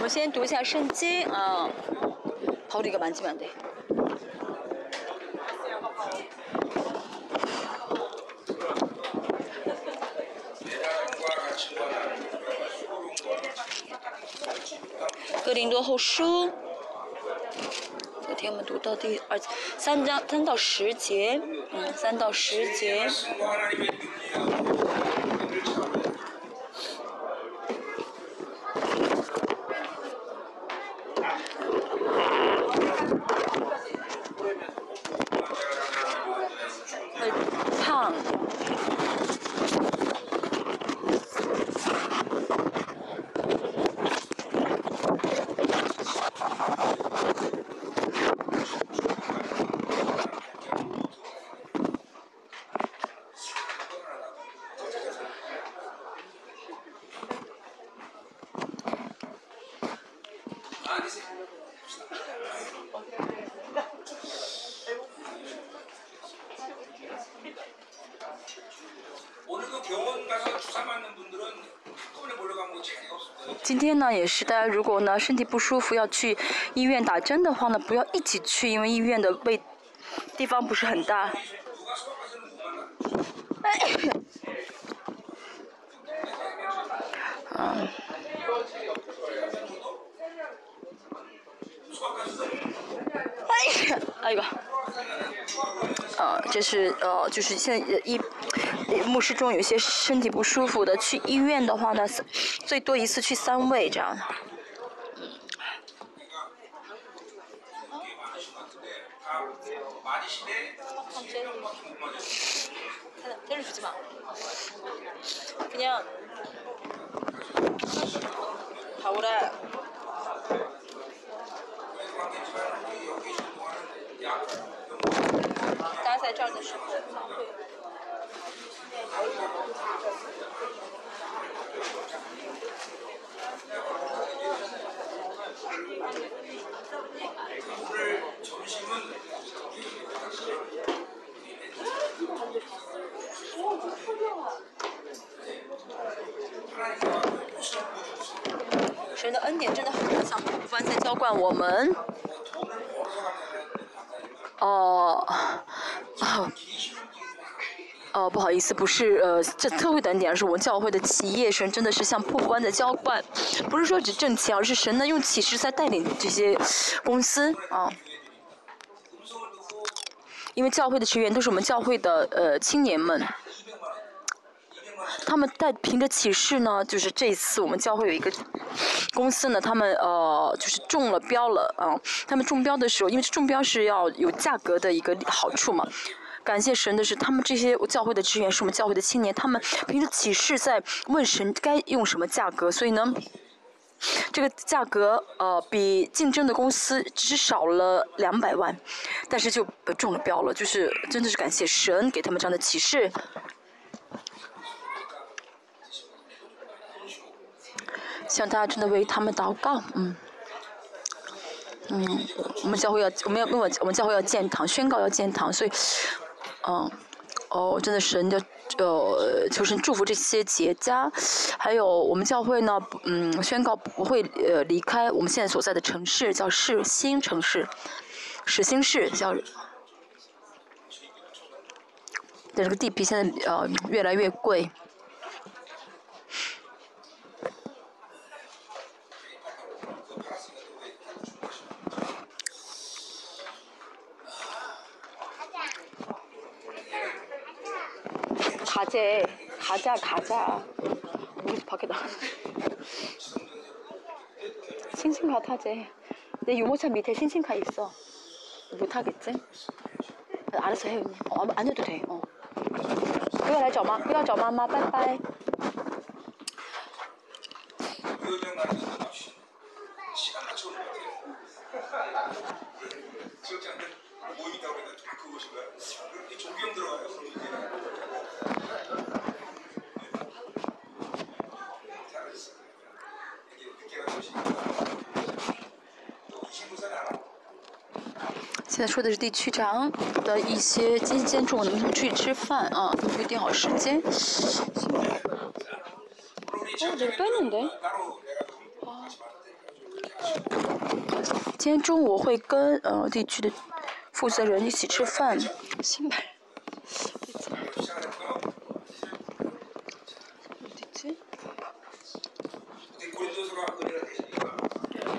我先读一下圣经啊，跑这个蛮基本的。哥林多后书，昨天我们读到第二三章三到十节，嗯，三到十节天呢，也是大家如果呢身体不舒服要去医院打针的话呢，不要一起去，因为医院的位地方不是很大。嗯。哎呀，哎呦，呃，这是呃，就是现在一牧师中有些身体不舒服的，去医院的话呢，最多一次去三位这样。好的。大家在这儿的时候，神的恩典真的很像瀑布般在浇灌我们。哦，哦，哦，不好意思，不是呃，这特会等点，而是我们教会的企业神真的是像瀑布般的浇灌，不是说只挣钱，而是神呢用启示在带领这些公司啊。因为教会的成员都是我们教会的呃青年们，他们带凭着启示呢，就是这一次我们教会有一个。公司呢，他们呃就是中了标了啊。他们中标的时候，因为中标是要有价格的一个好处嘛。感谢神的是，他们这些教会的职员是我们教会的青年，他们凭着启示在问神该用什么价格，所以呢，这个价格呃比竞争的公司只少了两百万，但是就中了标了，就是真的是感谢神给他们这样的启示。希望大家真的为他们祷告，嗯，嗯，我们教会要，我们要，我我们教会要建堂，宣告要建堂，所以，嗯，哦，真的是人家，呃，求神祝福这些企业家，还有我们教会呢，嗯，宣告不会呃离开我们现在所在的城市，叫市新城市，市新市叫，但这个地皮现在呃越来越贵。 이제 가자 가자 여기서 밖에 나가서 싱싱카 타지 내 유모차 밑에 싱싱카 있어 못하겠지? 알아서 해 언니 어, 안 해도 돼 어. 그거 알죠 엄마 그거 알죠 엄마 엄마 빠이빠이 모임이 있다고 했는데 다 그것인가요? 이쪽이 형 들어가요? 그럼 이제 现在说的是地区长的一些今天中午能不能出去吃饭啊？都没定好时间。哦，这个笨的。今天中午会跟呃地区的负责人一起吃饭。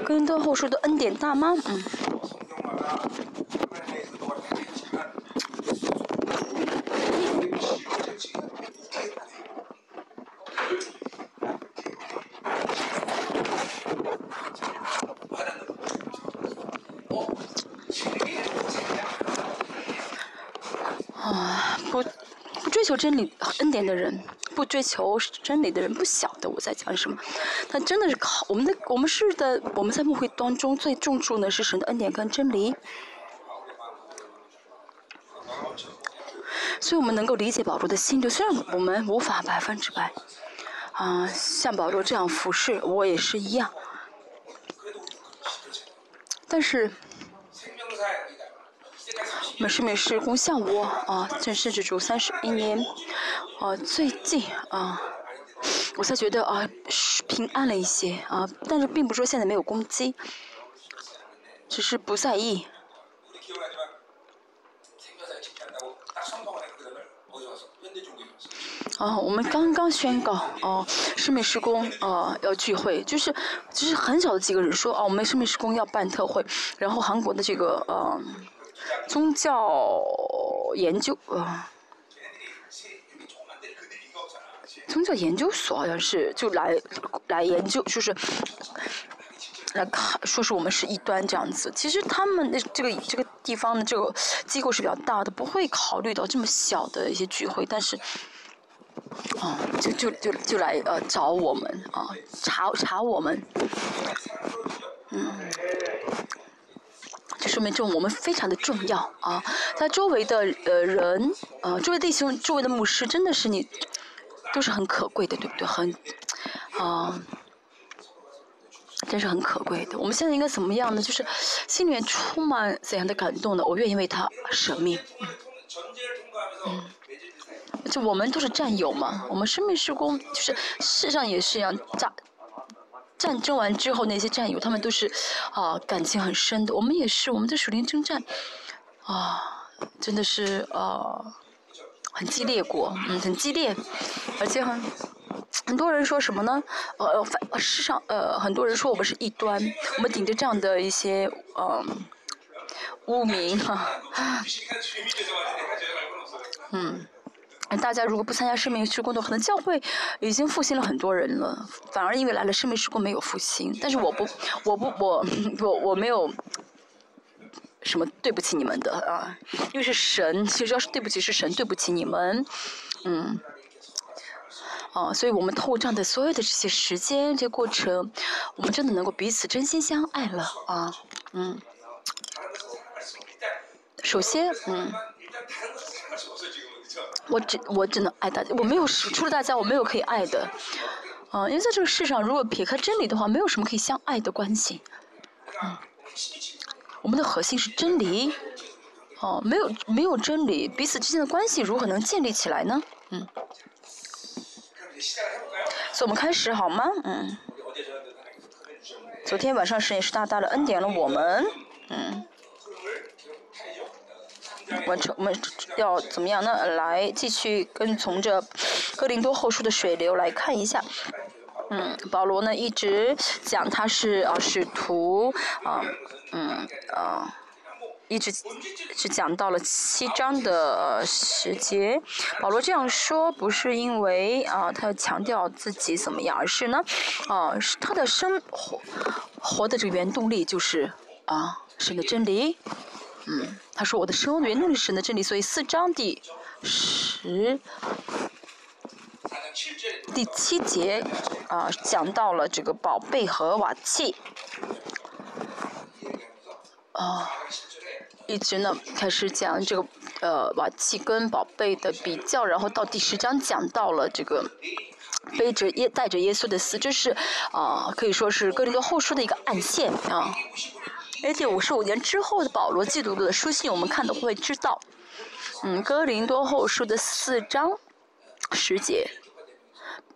跟多后说的恩典大妈？嗯。追求真理恩典的人，不追求真理的人，不晓得我在讲什么。他真的是靠我们的，我们是的，我们在牧会当中最重注的是神的恩典跟真理。所以我们能够理解保罗的心就虽然我们无法百分之百，啊，像保罗这样服侍，我也是一样。但是。我们是没是功像我啊，正甚至主三十一年，啊，最近啊，我才觉得啊，是平安了一些啊，但是并不说现在没有攻击，只是不在意。啊，我们刚刚宣告哦，生命施工啊要聚会，就是就是很少的几个人说哦，我们生命施工要办特会，然后韩国的这个呃。宗教研究啊，宗教研究所好像是就来来研究，就是来看，说是我们是异端这样子。其实他们那这个这个地方的这个机构是比较大的，不会考虑到这么小的一些聚会。但是，哦，就就就就来呃找我们啊，查查我们，嗯。就说明这我们非常的重要啊！他周围的呃人，呃，周围弟兄、周围的牧师，真的是你，都是很可贵的，对不对？很，啊，真是很可贵的。我们现在应该怎么样呢？就是心里面充满怎样的感动呢？我愿意为他舍命。嗯，就我们都是战友嘛，我们生命施工就是世上也是一样炸。战争完之后，那些战友他们都是啊感情很深的。我们也是，我们在属灵征战啊，真的是啊很激烈过，嗯，很激烈，而且很很多人说什么呢？呃，反世上呃很多人说我们是异端，我们顶着这样的一些呃污名哈，嗯。大家如果不参加生命施工的，可能教会已经复兴了很多人了，反而因为来了生命施工没有复兴。但是我不，我不，我我我没有什么对不起你们的啊，因为是神，其实要是对不起是神对不起你们，嗯，哦，所以我们透过这样的所有的这些时间这些过程，我们真的能够彼此真心相爱了啊，嗯，首先，嗯。我只我只能爱大家，我没有除了大家，我没有可以爱的，啊，因为在这个世上，如果撇开真理的话，没有什么可以相爱的关系，嗯，我们的核心是真理，哦，没有没有真理，彼此之间的关系如何能建立起来呢？嗯，所以我们开始好吗？嗯，昨天晚上神也是大大的恩典了我们，嗯。完成，我们要怎么样呢？来继续跟从着哥林多后书的水流来看一下。嗯，保罗呢一直讲他是啊使徒啊，嗯啊，一直是讲到了七章的时节。保罗这样说不是因为啊他要强调自己怎么样，而是呢啊是他的生活活的这个原动力就是啊神的真理。嗯，他说我的生源动力神的真理，所以四章第十第七节啊，讲到了这个宝贝和瓦器啊，一直呢开始讲这个呃瓦器跟宝贝的比较，然后到第十章讲到了这个背着耶带着耶稣的死，这是啊可以说是哥林多后书的一个暗线啊。A.D. 五十五年之后的保罗记录的书信，我们看都会知道，嗯，哥林多后书的四章十节，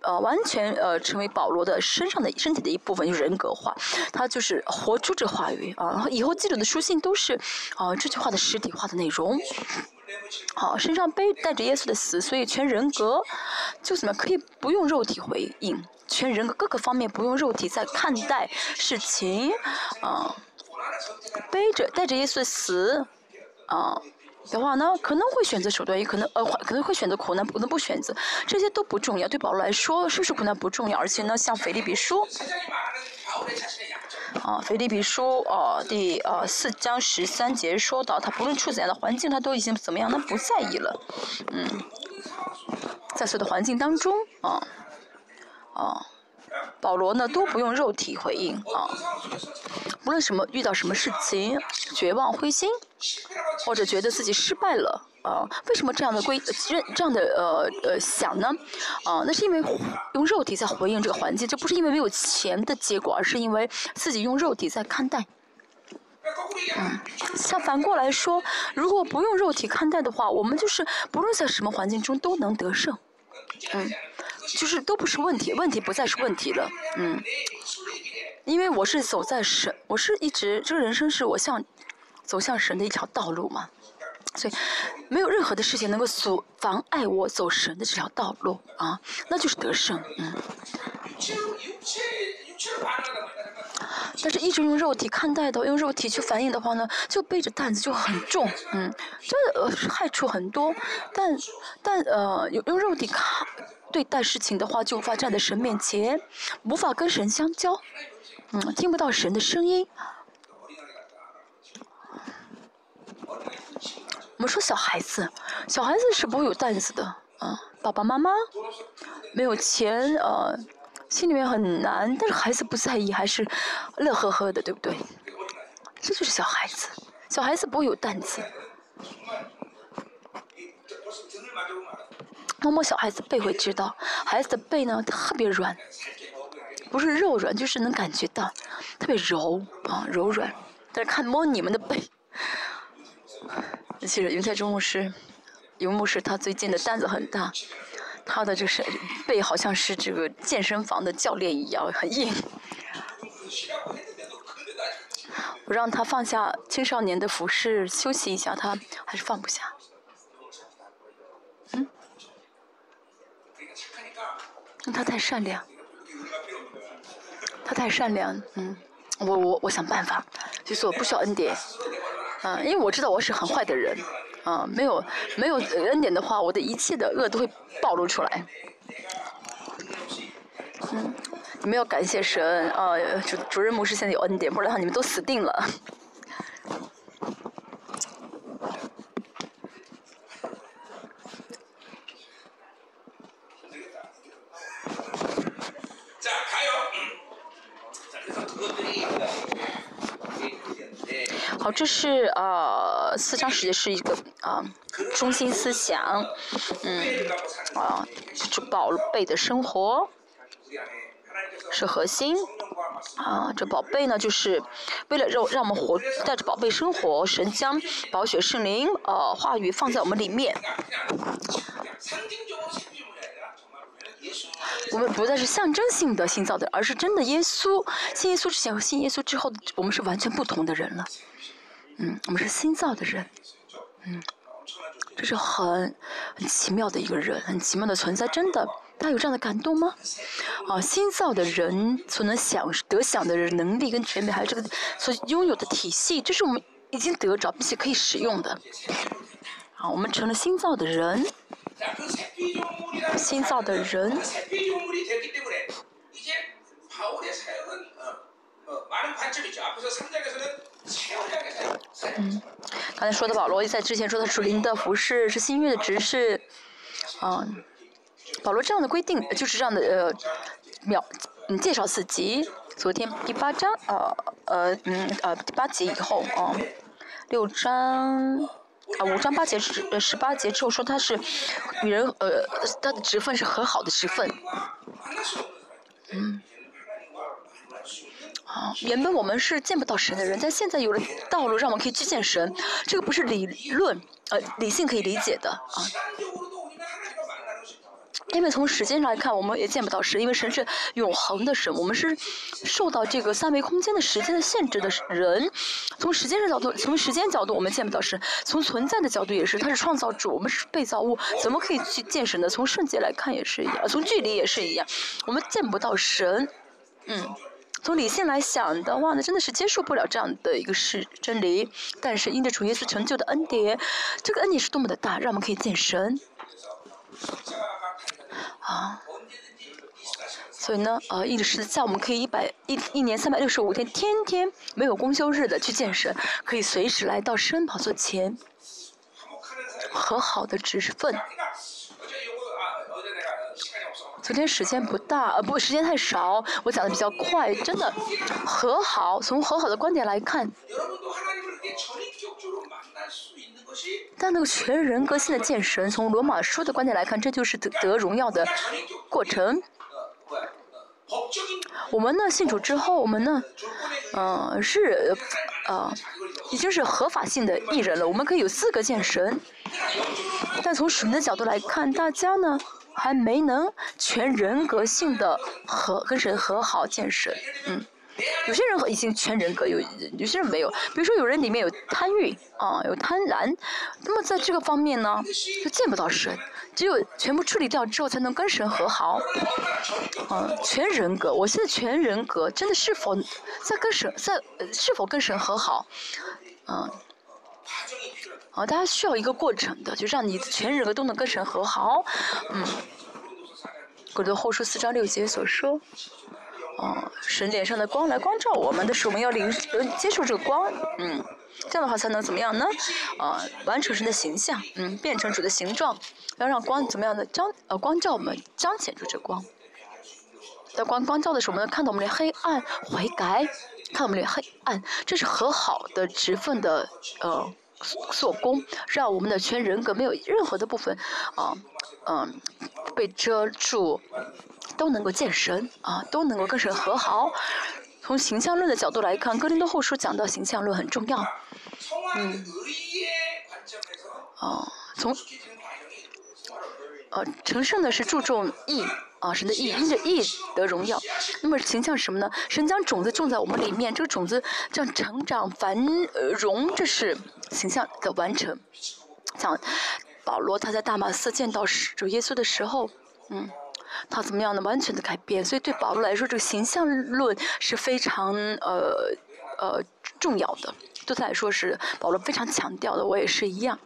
呃完全呃成为保罗的身上的身体的一部分，就是人格化，他就是活出这话语啊。然后以后记录的书信都是啊这句话的实体化的内容。好，身上背带着耶稣的死，所以全人格就怎么可以不用肉体回应？全人格各个方面不用肉体在看待事情啊，背着带着耶稣死啊。的话呢，可能会选择手段，也可能呃，可能会选择苦难，不能不选择，这些都不重要。对保罗来说，是不是苦难不重要？而且呢，像腓立比书，啊，腓立比书啊，第呃四章十三节说到，他不论处怎样的环境，他都已经怎么样，他不在意了，嗯，在所有的环境当中，啊，啊。保罗呢都不用肉体回应啊，无论什么遇到什么事情，绝望灰心，或者觉得自己失败了啊，为什么这样的规认这样的呃呃想呢？啊，那是因为用肉体在回应这个环境，这不是因为没有钱的结果，而是因为自己用肉体在看待。嗯，像反过来说，如果不用肉体看待的话，我们就是不论在什么环境中都能得胜。嗯。就是都不是问题，问题不再是问题了，嗯，因为我是走在神，我是一直这个人生是我向走向神的一条道路嘛，所以没有任何的事情能够阻妨碍我走神的这条道路啊，那就是得胜，嗯。但是一直用肉体看待的，用肉体去反应的话呢，就背着担子就很重，嗯，这呃害处很多，但但呃用用肉体看。对待事情的话，就无法站在神面前，无法跟神相交，嗯，听不到神的声音。我们说小孩子，小孩子是不会有担子的，啊，爸爸妈妈没有钱，呃，心里面很难，但是孩子不在意，还是乐呵呵的，对不对？这就是小孩子，小孩子不会有担子。摸摸小孩子背会知道，孩子的背呢特别软，不是肉软就是能感觉到，特别柔啊柔软。但是看摸你们的背，其实云彩中牧师，云牧师他最近的担子很大，他的就是背好像是这个健身房的教练一样很硬。我让他放下青少年的服饰休息一下，他还是放不下。他太善良，他太善良，嗯，我我我想办法，就是我不需要恩典，嗯，因为我知道我是很坏的人，啊，没有没有恩典的话，我的一切的恶都会暴露出来，嗯，你们要感谢神，啊，主主任牧师现在有恩典，不然的话你们都死定了。好，这是呃四章十节是一个啊中心思想，嗯啊这宝贝的生活是核心啊这宝贝呢就是为了让让我们活带着宝贝生活，神将宝血圣灵呃话语放在我们里面。我们不再是象征性的新造的，而是真的耶稣。信耶稣之前和信耶稣之后，我们是完全不同的人了。嗯，我们是新造的人。嗯，这是很很奇妙的一个人，很奇妙的存在。真的，大家有这样的感动吗？啊，新造的人所能想得想的人能力跟权柄，还有这个所拥有的体系，这是我们已经得着并且可以使用的。啊，我们成了新造的人。新造的人。嗯，刚才说的保罗在之前说的属灵的服饰是新约的执事，嗯，保罗这样的规定就是这样的呃，秒嗯介绍四集，昨天第八章呃呃嗯呃第八节以后啊，六章。啊，五章八节十呃十八节之后说他是与人呃他的职分是很好的职分，嗯，原本我们是见不到神的人，但现在有了道路让我们可以去见神，这个不是理论呃理性可以理解的啊，因为从时间上来看，我们也见不到神，因为神是永恒的神，我们是受到这个三维空间的时间的限制的人。从时间的角度，从时间角度，我们见不到神；从存在的角度也是，他是创造主，我们是被造物，怎么可以去见神呢？从瞬间来看也是一样，从距离也是一样，我们见不到神。嗯，从理性来想的话呢，真的是接受不了这样的一个事真理。但是因着主耶稣成就的恩典，这个恩典是多么的大，让我们可以见神。啊，所以呢，呃，一直是在我们可以一百一一年三百六十五天，天天没有公休日的去健身，可以随时来到申宝座前和好的职分。昨天时间不大，呃，不，时间太少，我讲的比较快，真的和好，从和好的观点来看。但那个全人格性的见神，从罗马书的观点来看，这就是得得荣耀的过程。我们呢信主之后，我们呢，嗯，是，呃，已经是合法性的艺人了，我们可以有资格见神。但从神的角度来看，大家呢还没能全人格性的和跟神和好见神，嗯。有些人已经全人格，有有些人没有。比如说，有人里面有贪欲啊，有贪婪，那么在这个方面呢，就见不到神。只有全部处理掉之后，才能跟神和好。嗯，全人格，我现在全人格真的是否在跟神在是否跟神和好？嗯，啊，啊大家需要一个过程的，就让你全人格都能跟神和好。嗯，古德后书四章六节所说。哦，神脸上的光来光照我们的时候，我们要领接受这个光，嗯，这样的话才能怎么样呢？啊，完成神的形象，嗯，变成主的形状，要让光怎么样的彰呃光照我们，彰显出这光。在光光照的时候，我们能看到我们的黑暗悔改，看到我们的黑暗，这是和好的职分的呃做工，让我们的全人格没有任何的部分啊嗯被遮住。都能够见神啊，都能够跟神和好。从形象论的角度来看，哥林多后书讲到形象论很重要。嗯，哦，从，呃，成圣的是注重义啊，神的义，因着义得荣耀。那么形象是什么呢？神将种子种在我们里面，这个种子这样成长繁荣，这是形象的完成。像保罗他在大马色见到主耶稣的时候，嗯。他怎么样呢？完全的改变，所以对保罗来说，这个形象论是非常呃呃重要的。对他来说是保罗非常强调的，我也是一样。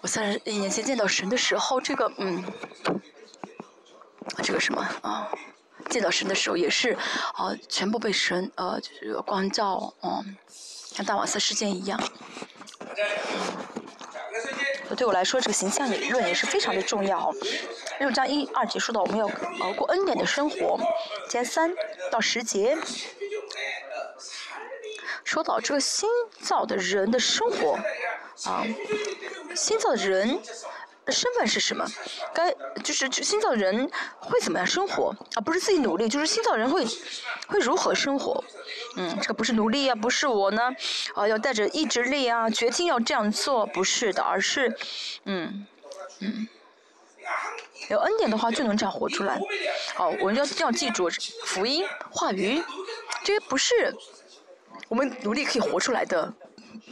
我三十年前见到神的时候，这个嗯，这个什么啊？见到神的时候也是啊，全部被神呃就是光照，嗯，像大瓦斯事件一样。对我来说，这个形象理论也是非常的重要。六章一二节说到我们要熬过恩典的生活，前三到十节说到这个新造的人的生活啊，新造的人身份是什么？该就是新造人会怎么样生活啊？不是自己努力，就是新造人会会如何生活？嗯，这个不是努力啊，不是我呢啊要带着意志力啊，决定要这样做，不是的，而是嗯嗯。有恩典的话，就能这样活出来。好，我们要要记住福音话语，这些不是我们努力可以活出来的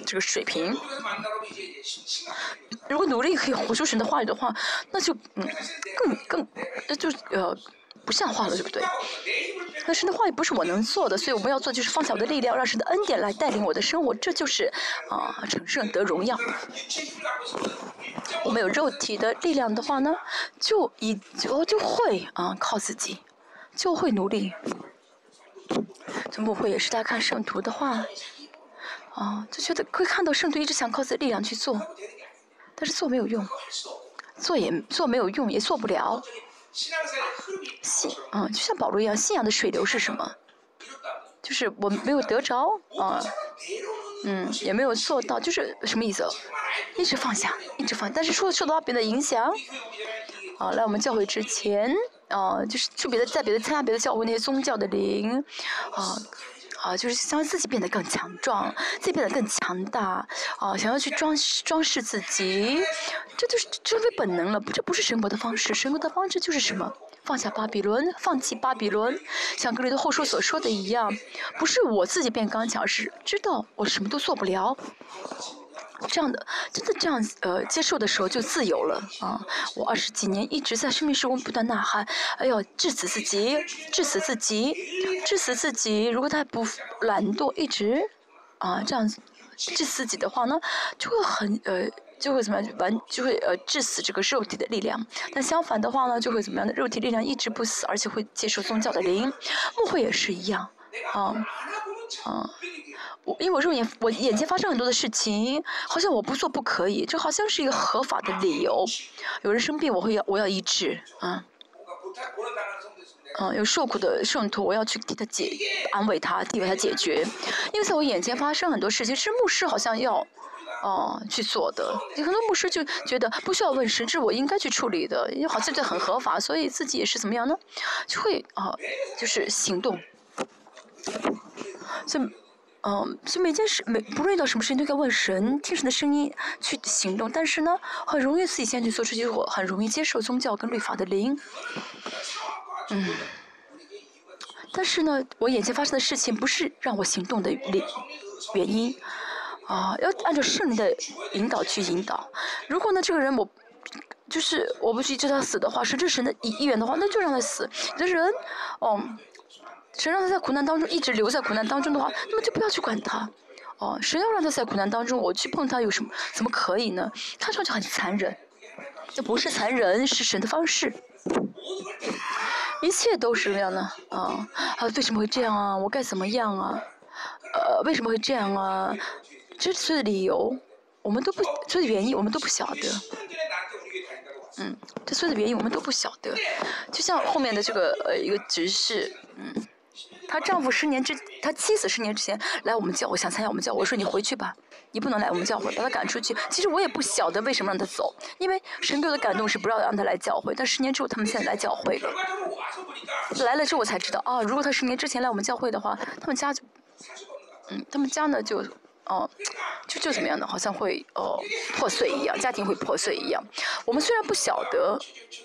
这个水平。如果努力可以活出神的话语的话，那就嗯更更那就呃不像话了，对不对？那神的话语不是我能做的，所以我们要做就是放下我的力量，让神的恩典来带领我的生活，这就是啊成圣得荣耀。我们有肉体的力量的话呢，就以就就会啊靠自己，就会努力。从不会也是在看圣徒的话，啊就觉得会看到圣徒一直想靠自己力量去做，但是做没有用，做也做没有用，也做不了。信，嗯，就像保罗一样，信仰的水流是什么？就是我没有得着，啊，嗯，也没有做到，就是什么意思？一直放下，一直放，但是受受到别的影响，啊，来我们教会之前，啊，就是去别的在别的参加别的教会那些宗教的灵，啊，啊，就是想让自己变得更强壮，自己变得更强大，啊，想要去装装饰自己，这就是这为本能了，这不是神国的方式，神国的方式就是什么？放下巴比伦，放弃巴比伦，像格雷的后书所说的一样，不是我自己变刚强，是知道我什么都做不了。这样的，真的这样呃接受的时候就自由了啊！我二十几年一直在生命时光不断呐喊，哎呦，致死自己，致死自己，致死自己！如果他不懒惰，一直啊这样致死自己的话呢，就会很呃就会怎么样完就会呃致死这个肉体的力量。但相反的话呢，就会怎么样的肉体力量一直不死，而且会接受宗教的灵。牧会也是一样，啊啊。我因为我肉眼我眼前发生很多的事情，好像我不做不可以，这好像是一个合法的理由。有人生病，我会要我要医治啊，嗯，有受苦的圣徒，我要去替他解安慰他，替他解决。因为在我眼前发生很多事情，是牧师好像要哦去做的，有很多牧师就觉得不需要问神，这是我应该去处理的，因为好像这很合法，所以自己也是怎么样呢？就会啊，就是行动，所以。嗯，所以每件事，每不论遇到什么事情，都该问神，听神的声音去行动。但是呢，很容易自己先去做出结果，很容易接受宗教跟律法的灵。嗯，但是呢，我眼前发生的事情不是让我行动的理原因。啊，要按照圣灵的引导去引导。如果呢，这个人我就是我不去救他死的话，是这神的意愿的话，那就让他死。有的人，哦。谁让他在苦难当中一直留在苦难当中的话，那么就不要去管他。哦，谁要让他在苦难当中，我去碰他有什么？怎么可以呢？看上去很残忍，这不是残忍，是神的方式。一切都是这样的？啊啊，为什么会这样啊？我该怎么样啊？呃，为什么会这样啊？这所有的理由，我们都不，这原因我们都不晓得。嗯，这所有的原因我们都不晓得。就像后面的这个呃一个局势，嗯。她丈夫十年之，她妻子十年之前来我们教，我想参加我们教，我说你回去吧，你不能来我们教会，把她赶出去。其实我也不晓得为什么让她走，因为神给我的感动是不要让她来教会。但十年之后，他们现在来教会了，来了之后我才知道，啊，如果她十年之前来我们教会的话，他们家就，嗯，他们家呢就，哦，就就怎么样的？好像会哦破碎一样，家庭会破碎一样。我们虽然不晓得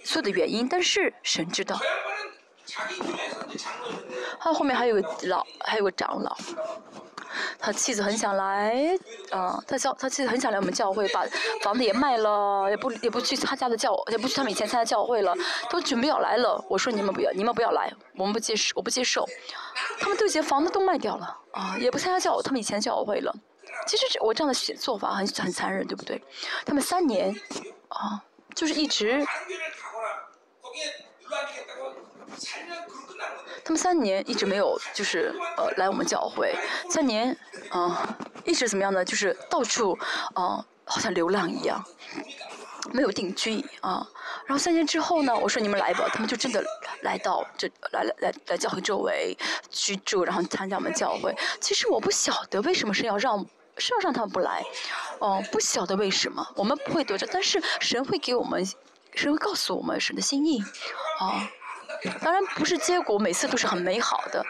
所有的原因，但是神知道。他后面还有个老，还有个长老，他妻子很想来，啊，他教他妻子很想来我们教会，把房子也卖了，也不也不去他家的教，也不去他们以前参加教会了，都准备要来了。我说你们不要，你们不要来，我们不接受，我不接受。他们都已经房子都卖掉了，啊，也不参加教，他们以前教会了。其实这我这样的做法很很残忍，对不对？他们三年，啊，就是一直。他们三年一直没有，就是呃来我们教会，三年啊一直怎么样呢？就是到处啊好像流浪一样，没有定居啊。然后三年之后呢，我说你们来吧，他们就真的来到这来来来来教会周围居住，然后参加我们教会。其实我不晓得为什么是要让是要让他们不来，哦不晓得为什么，我们不会得着，但是神会给我们，神会告诉我们神的心意，啊。当然不是结果每次都是很美好的，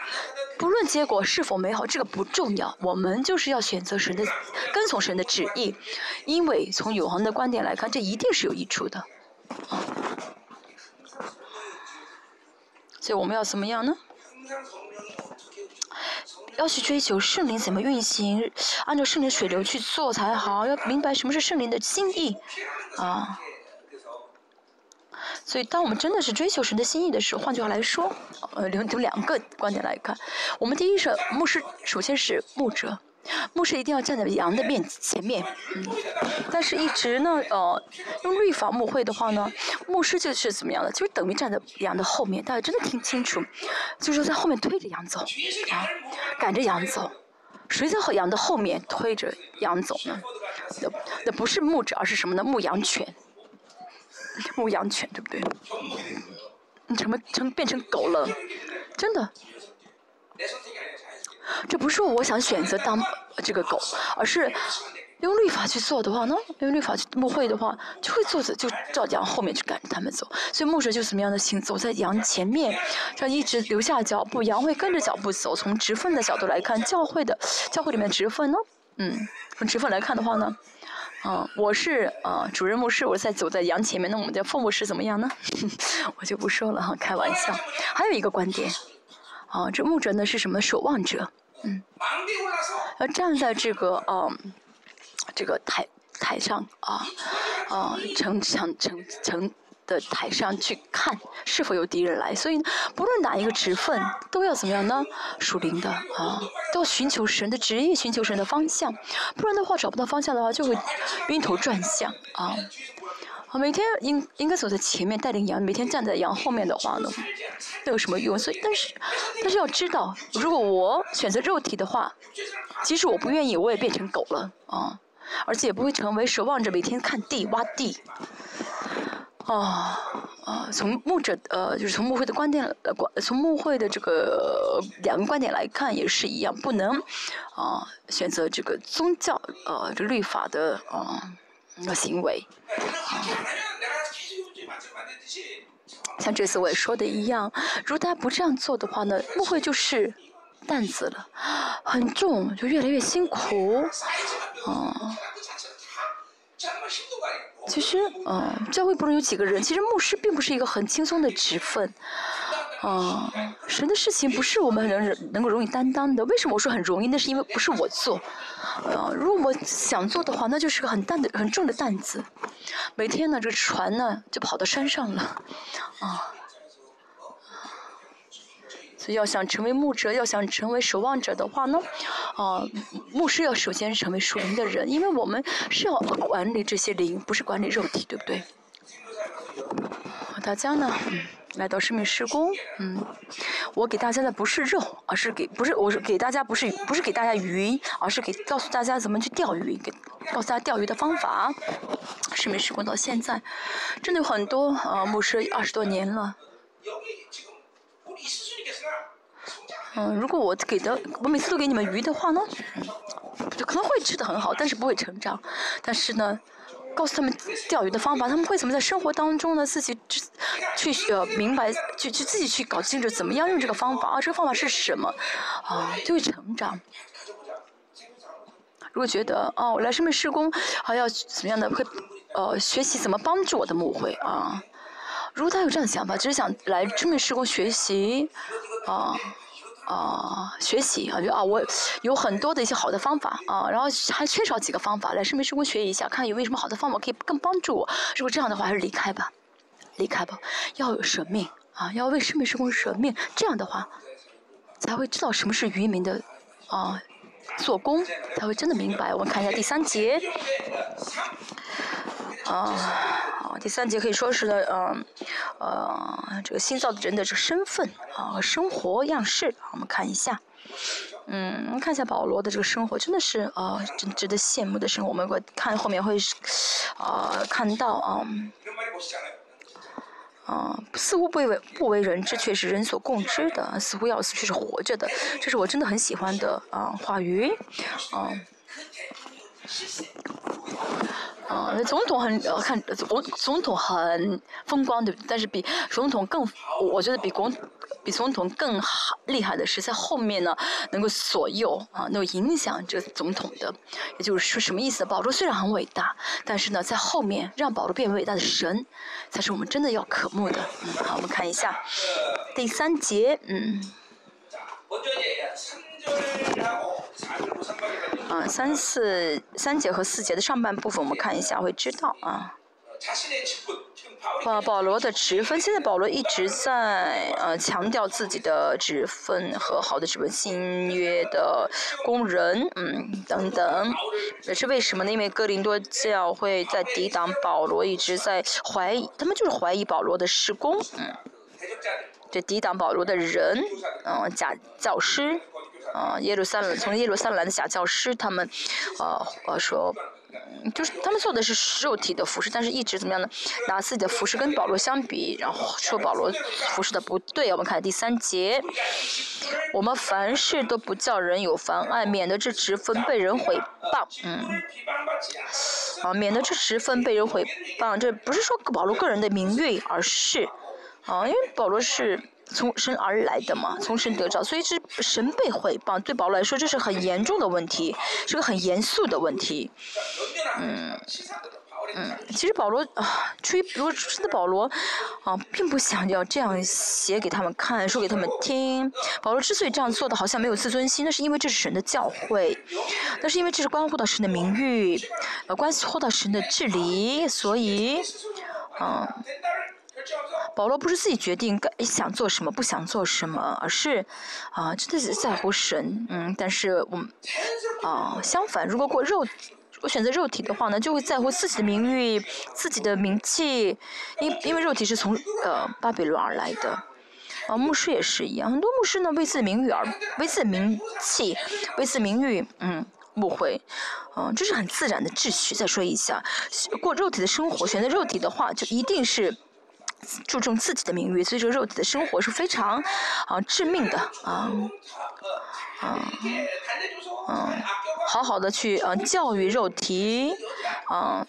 不论结果是否美好，这个不重要。我们就是要选择神的，跟从神的旨意，因为从永恒的观点来看，这一定是有益处的，所以我们要怎么样呢？要去追求圣灵怎么运行，按照圣灵水流去做才好。要明白什么是圣灵的心意，啊。所以，当我们真的是追求神的心意的时候，换句话来说，呃，从两个观点来看，我们第一是牧师，首先是牧者，牧师一定要站在羊的面前面，嗯，但是一直呢，呃，用律法牧会的话呢，牧师就是怎么样的，就是等于站在羊的后面，大家真的听清楚，就是在后面推着羊走，啊，赶着羊走，谁在羊的后面推着羊走呢？那那不是牧者，而是什么呢？牧羊犬。牧羊犬对不对？你成么成变成狗了？真的，这不是我想选择当这个狗，而是用律法去做的话呢，用律法去牧会的话，就会做着就照羊后面去赶着他们走。所以牧者就怎么样的行走在羊前面，这样一直留下脚步，羊会跟着脚步走。从职分的角度来看，教会的教会里面职分呢，嗯，从职分来看的话呢，啊，我是呃主任牧师，我在走在羊前面，那我们的父母是怎么样呢？我就不说了哈，开玩笑。还有一个观点，啊，这牧者呢是什么守望者？嗯，要站在这个嗯。这个台台上啊，啊成成成成的台上去看是否有敌人来，所以不论哪一个职分都要怎么样呢？属灵的啊，都要寻求神的旨意，寻求神的方向，不然的话找不到方向的话就会晕头转向啊。啊，每天应应该走在前面带领羊，每天站在羊后面的话呢，那有什么用。所以，但是但是要知道，如果我选择肉体的话，即使我不愿意，我也变成狗了啊。而且也不会成为守望者，每天看地挖地。哦，呃，从牧者呃，就是从牧会的观点呃，观从牧会的这个两个观点来看也是一样，不能啊选择这个宗教呃这律法的啊行为。像这次我也说的一样，如果大家不这样做的话呢，牧会就是担子了，很重，就越来越辛苦。啊，其实，嗯，教会不能有几个人。其实牧师并不是一个很轻松的职分，啊，神的事情不是我们能能够容易担当的。为什么我说很容易？那是因为不是我做，呃，如果我想做的话，那就是个很担的、很重的担子。每天呢，这个船呢就跑到山上了，啊。所以要想成为牧者，要想成为守望者的话呢，啊，牧师要首先成为属灵的人，因为我们是要管理这些灵，不是管理肉体，对不对？大家呢，嗯，来到生命施工，嗯，我给大家的不是肉，而是给不是我是给大家不是不是给大家鱼，而是给告诉大家怎么去钓鱼，给告诉大家钓鱼的方法。生命施工到现在，真的有很多啊，牧师二十多年了。嗯，如果我给的，我每次都给你们鱼的话呢，就可能会吃的很好，但是不会成长。但是呢，告诉他们钓鱼的方法，他们会怎么在生活当中呢？自己去呃明白，去去自己去搞清楚怎么样用这个方法啊？这个方法是什么啊？就会成长。如果觉得哦，我来生命施工还要怎么样的，会呃学习怎么帮助我的母会啊？如果他有这样的想法，只是想来生命施工学习啊。啊，学习啊，就啊，我有很多的一些好的方法啊，然后还缺少几个方法，来生命施工学一下，看有没有什么好的方法可以更帮助我。如果这样的话，还是离开吧，离开吧，要有舍命啊，要为生命施工舍命，这样的话才会知道什么是渔民的啊做工，才会真的明白。我们看一下第三节。啊，第三节可以说是的，嗯，呃，这个新造的人的这个身份啊，生活样式，我们看一下，嗯，看一下保罗的这个生活，真的是啊，真值得羡慕的生活。我们会看后面会，啊，看到啊，啊，似乎不为不为人知，却是人所共知的，似乎要死却是活着的，这是我真的很喜欢的啊话语，啊。啊，总统很看总总统很风光，对不对？但是比总统更，我觉得比总比总统更好厉害的是在后面呢，能够左右啊，能够影响这总统的。也就是说，什么意思？保罗虽然很伟大，但是呢，在后面让保罗变为伟大的神，才是我们真的要渴慕的。嗯，好，我们看一下第三节，嗯。啊，三四三节和四节的上半部分，我们看一下会知道啊。啊，保罗的职分，现在保罗一直在呃强调自己的职分和好的职分，新约的工人，嗯，等等。也是为什么呢？因为哥林多教会在抵挡保罗，一直在怀疑，他们就是怀疑保罗的施工，嗯。这抵挡保罗的人，嗯，假教师。啊，耶路撒冷从耶路撒冷的假教师，他们，呃呃说，就是他们做的是肉体的服饰，但是一直怎么样呢？拿自己的服饰跟保罗相比，然后说保罗服饰的不对。我们看第三节，我们凡事都不叫人有妨碍，免得这职分被人毁谤。嗯，啊，免得这十分被人毁谤。这不是说保罗个人的名誉，而是啊，因为保罗是从神而来的嘛，从神得着，所以是神被毁谤。对保罗来说，这是很严重的问题，是个很严肃的问题。嗯。嗯，其实保罗啊，出于如果真的保罗啊，并不想要这样写给他们看，说给他们听。保罗之所以这样做的，好像没有自尊心，那是因为这是神的教诲，那是因为这是关乎到神的名誉，呃，关乎到神的治理，所以，啊，保罗不是自己决定该想做什么，不想做什么，而是啊，真的是在乎神。嗯，但是我们啊，相反，如果过肉。我选择肉体的话呢，就会在乎自己的名誉、自己的名气，因因为肉体是从呃巴比伦而来的，啊，牧师也是一样，很多牧师呢为自己名誉而为自己名气、为自己名誉，嗯，误会，嗯，这是很自然的秩序。再说一下，过肉体的生活，选择肉体的话，就一定是注重自己的名誉，所以说肉体的生活是非常啊致命的啊。嗯，嗯，好好的去嗯教育肉体，啊，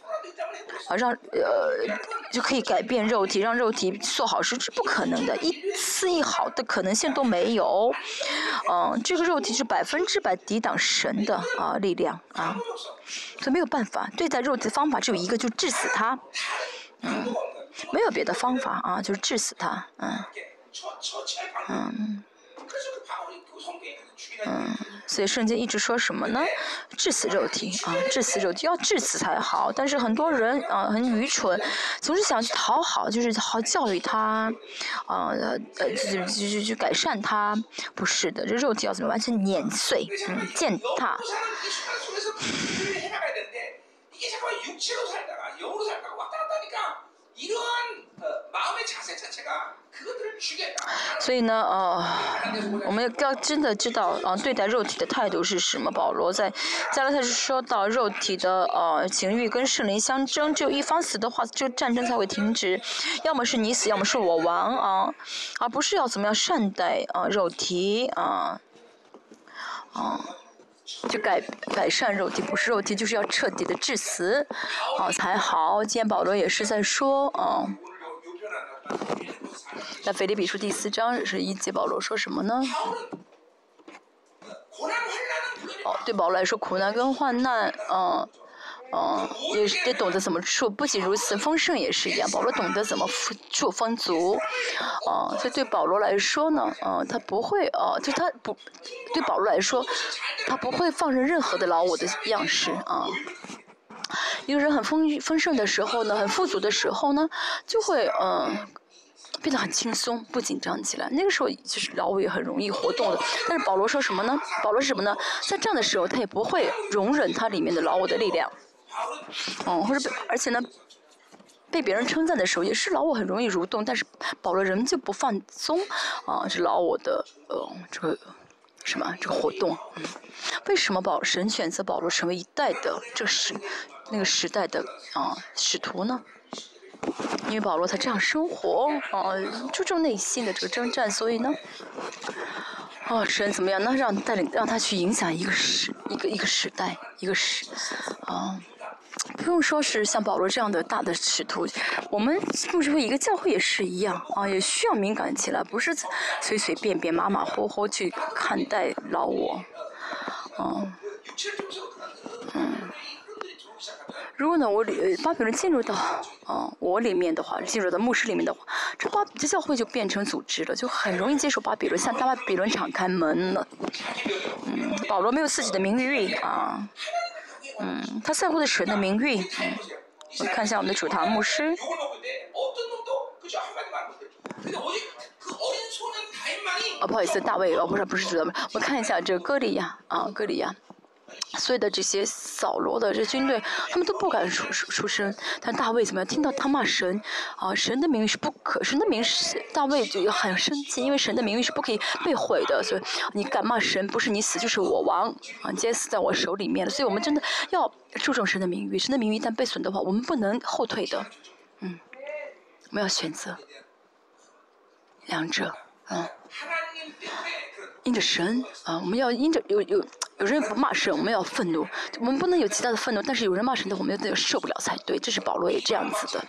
啊让呃就可以改变肉体，让肉体做好事是不可能的，一丝一毫的可能性都没有，嗯，这个肉体是百分之百抵挡神的啊力量啊，所以没有办法对待肉体的方法只有一个，就治死它，嗯，没有别的方法啊，就是治死他，嗯，嗯。嗯，所以圣经一直说什么呢？致死肉体啊，致死肉体要致死才好。但是很多人啊，很愚蠢，总是想去讨好，就是好教育他，啊呃呃，就就就就改善他。不是的，这肉体要怎么完全碾碎，嗯，践踏。所以呢，呃，我们要真的知道，啊，对待肉体的态度是什么？保罗在加拉太是说到，肉体的呃情欲跟圣灵相争，只有一方死的话，就战争才会停止。要么是你死，要么是我亡啊，而不是要怎么样善待啊肉体啊，啊，就改改善肉体，不是肉体，就是要彻底的致死，啊才好。今天保罗也是在说，啊。那腓立比书第四章是一节保罗说什么呢？哦，对保罗来说，苦难跟患难，嗯，嗯，也是得懂得怎么处。不仅如此，丰盛也是一样。保罗懂得怎么处丰足，啊，所以对保罗来说呢，嗯，他不会，啊，就他不，对保罗来说，他不会放任任何的老我的样式，啊。一个人很丰丰盛的时候呢，很富足的时候呢，就会嗯变得很轻松，不紧张起来。那个时候就是老我也很容易活动的。但是保罗说什么呢？保罗是什么呢？在这样的时候，他也不会容忍他里面的老我的力量。嗯，或者而且呢，被别人称赞的时候，也是老我很容易蠕动，但是保罗仍旧不放松啊，这老我的呃这个。什么？这个活动，嗯，为什么保神选择保罗成为一代的这时那个时代的啊使徒呢？因为保罗他这样生活，啊，注重内心的这个征战，所以呢，哦，神怎么样？那让带领让他去影响一个时一个一个时代一个时，啊。不用说是像保罗这样的大的使徒，我们不是说一个教会也是一样啊，也需要敏感起来，不是随随便便、马马虎虎去看待老我，嗯，嗯。如果呢，我里巴比伦进入到啊我里面的话，进入到牧师里面的话，这巴这教会就变成组织了，就很容易接受巴比伦，向大巴比伦敞开门了。嗯，保罗没有自己的名誉啊。嗯，他在乎的是人的名誉。嗯，我看一下我们的主堂牧师。哦，不好意思，大卫，哦，不是，不是主堂，我看一下这个歌利亚，啊，歌利亚。所有的这些扫罗的这军队，他们都不敢出出出声。但大卫怎么样？听到他骂神，啊，神的名誉是不可，神的名是大卫就很生气，因为神的名誉是不可以被毁的。所以你敢骂神，不是你死就是我亡，啊，今天死在我手里面了。所以我们真的要注重神的名誉，神的名誉一旦被损的话，我们不能后退的，嗯，我们要选择两者，嗯。因着神啊，我们要因着有有有人不骂神，我们要愤怒。我们不能有其他的愤怒，但是有人骂神的，我们要受不了才对。这是保罗也这样子的，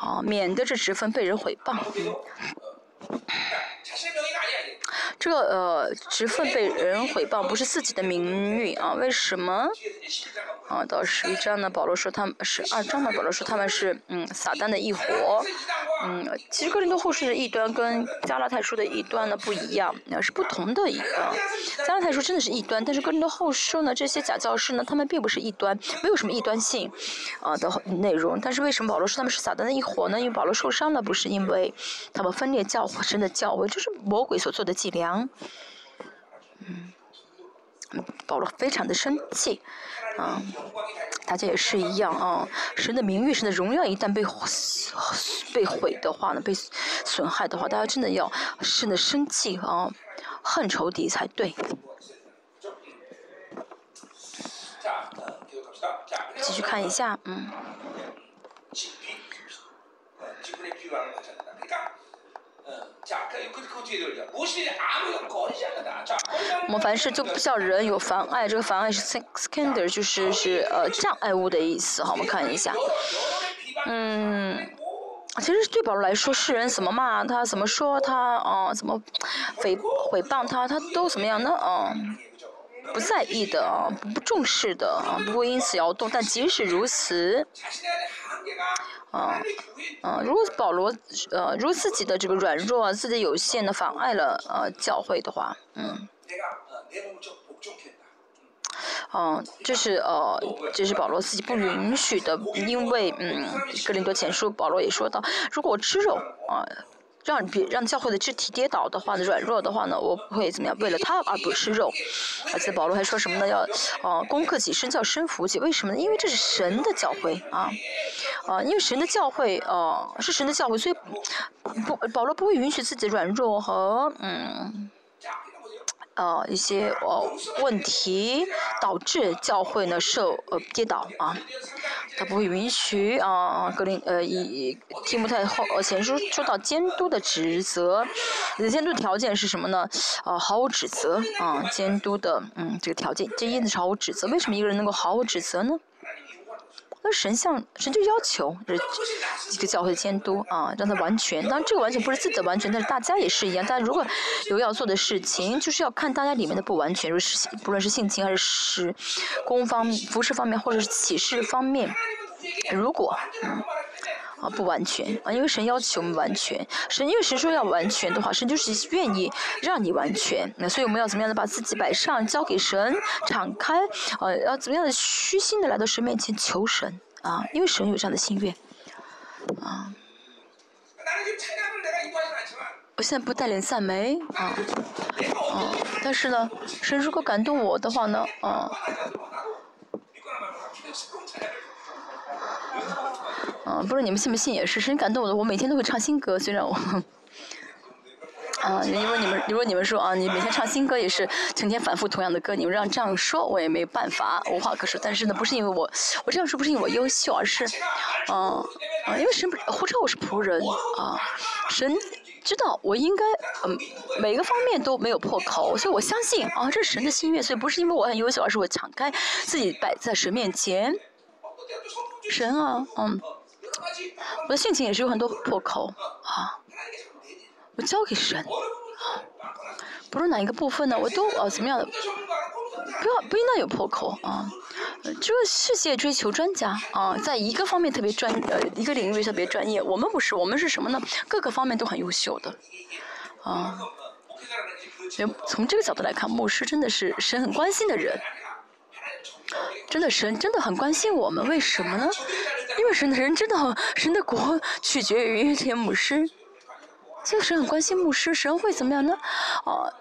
啊，免得这职分被人毁谤。这个呃，职分被人毁谤，不是自己的名誉啊？为什么？啊，到十一章呢，保罗说他们是二章呢，保罗说他们是嗯撒旦的一伙，嗯，其实哥林多后书的异端跟加拉太书的异端呢不一样，那是不同的一个。加拉太书真的是异端，但是哥林多后书呢，这些假教师呢，他们并不是异端，没有什么异端性啊的内容。但是为什么保罗说他们是撒旦的一伙呢？因为保罗受伤了，不是因为他们分裂教神的教会，就是魔鬼所做的伎俩。嗯。保罗非常的生气，啊，大家也是一样啊。神的名誉、神的荣耀一旦被被毁的话呢，被损害的话，大家真的要真的生气啊，恨仇敌才对。继续看一下，嗯。我们凡事就不叫人有妨碍，这个妨碍是 scander，就是是呃障碍物的意思。好，我们看一下。嗯，其实对保罗来说，世人怎么骂他，怎么说他，啊，怎么诽诽谤他，他都怎么样呢？啊，不在意的啊，不重视的啊，不会因此摇动。但即使如此。啊，啊，如果保罗呃，如果自己的这个软弱、自己有限的妨碍了呃教会的话，嗯，嗯，这是呃，这是保罗自己不允许的，因为嗯，格林多前书保罗也说到，如果我吃肉啊。让别让教会的肢体跌倒的话呢，软弱的话呢，我不会怎么样，为了他而不吃肉。而且保罗还说什么呢？要呃攻克己身，叫身服己。为什么呢？因为这是神的教会啊，啊，因为神的教会呃是神的教会，所以不保罗不会允许自己软弱和嗯。呃，一些呃问题导致教会呢受呃跌倒啊，他不会允许啊格林呃以提摩太后前书说到监督的指责，监督条件是什么呢？呃，毫无指责啊，监督的嗯这个条件，这意思是毫无指责。为什么一个人能够毫无指责呢？神像神就要求这个教会监督啊，让他完全。当然，这个完全不是自己的完全，但是大家也是一样。但如果有要做的事情，就是要看大家里面的不完全，如是不论是性情还是是公方服饰方面，或者是启示方面，如果嗯。啊，不完全啊，因为神要求我们完全，神因为神说要完全的话，神就是愿意让你完全。那所以我们要怎么样的把自己摆上，交给神，敞开，呃，要怎么样的虚心的来到神面前求神啊，因为神有这样的心愿啊。我现在不带领赞美啊，啊，但是呢，神如果感动我的话呢，啊。嗯，不知道你们信不信也是，神感动我的，我每天都会唱新歌，虽然我，啊，如果你们如果你们说啊，你每天唱新歌也是成天反复同样的歌，你们让这样说，我也没办法，无话可说。但是呢，不是因为我，我这样说不是因为我优秀，而是，嗯，啊，因为神不呼召我是仆人啊，神知道我应该嗯每个方面都没有破口，所以我相信啊，这是神的心愿，所以不是因为我很优秀，而是我敞开自己摆在神面前，神啊，嗯。我的性情也是有很多破口啊，我交给神，不论哪一个部分呢，我都啊怎么样的，不要不应当有破口啊。这个世界追求专家啊，在一个方面特别专呃一个领域特别专业，我们不是，我们是什么呢？各个方面都很优秀的啊。从这个角度来看，牧师真的是神很关心的人。真的神真的很关心我们，为什么呢？因为神的人真的，神的国取决于这些牧师。所以神很关心牧师，神会怎么样呢？哦，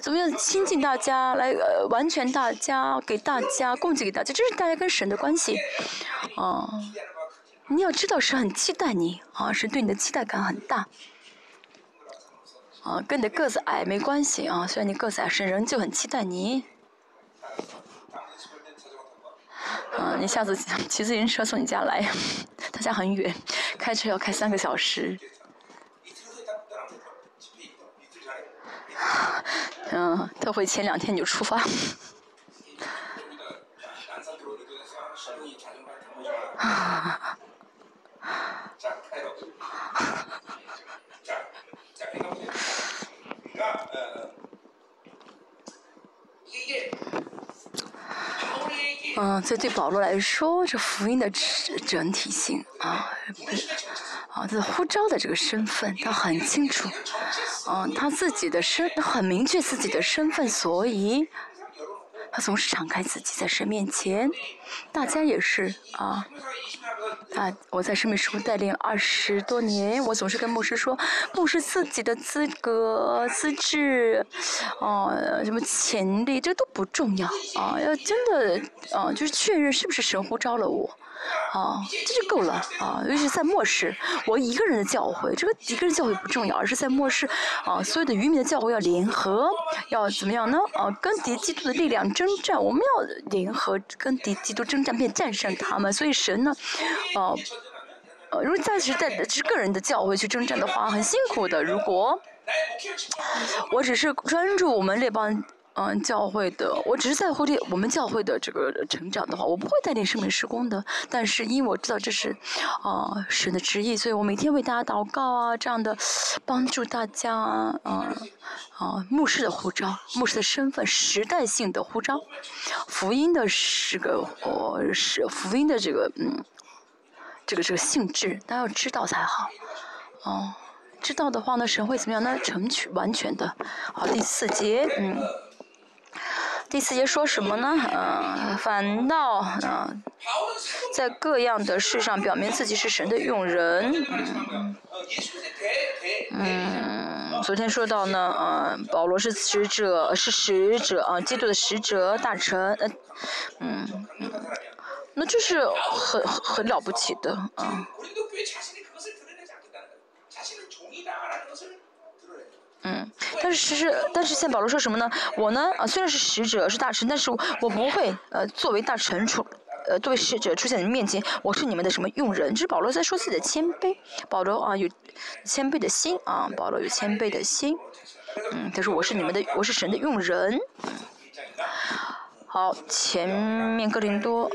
怎么样亲近大家，来呃完全大家，给大家供给给大家，这是大家跟神的关系。哦，你要知道神很期待你，啊，神对你的期待感很大。啊，跟你的个子矮没关系啊，虽然你个子矮，神仍旧很期待你。嗯，你下次骑自行车从你家来，他家很远，开车要开三个小时。嗯，特惠前两天你就出发。啊。嗯，所以对保罗来说，这福音的整体性啊，啊，这呼召的这个身份，他很清楚，嗯，他自己的身，很明确自己的身份，所以。他总是敞开自己在神面前，大家也是啊。啊，我在生命书带领二十多年，我总是跟牧师说，牧师自己的资格、资质，哦，什么潜力，这都不重要啊。要真的啊，就是确认是不是神呼召了我。啊，这就够了啊！尤其是在末世，我一个人的教会，这个一个人教会不重要，而是在末世，啊，所有的渔民的教会要联合，要怎么样呢？啊，跟敌基督的力量征战，我们要联合跟敌基督征战，并战胜他们。所以神呢，啊，呃，如果暂时带只是个人的教会去征战的话，很辛苦的。如果我只是专注我们列邦。嗯，教会的，我只是在乎这我们教会的这个成长的话，我不会带领圣美施工的。但是因为我知道这是，啊，神的旨意，所以我每天为大家祷告啊，这样的帮助大家啊，啊，牧师的呼召，牧师的身份，时代性的呼召，福音的是个，哦，是福音的这个，嗯，这个这个性质，大家要知道才好，哦，知道的话呢，神会怎么样？那成全完全的。好，第四节，嗯。第四节说什么呢？嗯，反倒嗯，在各样的事上表明自己是神的用人。嗯，嗯，昨天说到呢，嗯，保罗是使者，是使者啊，基督的使者大臣。嗯嗯，那这是很很很了不起的啊。嗯，但是其实，但是现在保罗说什么呢？我呢，啊，虽然是使者，是大臣，但是我不会，呃，作为大臣出，呃，作为使者出现在你面前，我是你们的什么用人？这是保罗在说自己的谦卑。保罗啊，有谦卑的心啊，保罗有谦卑的心。嗯，他说我是你们的，我是神的用人。好，前面哥林多，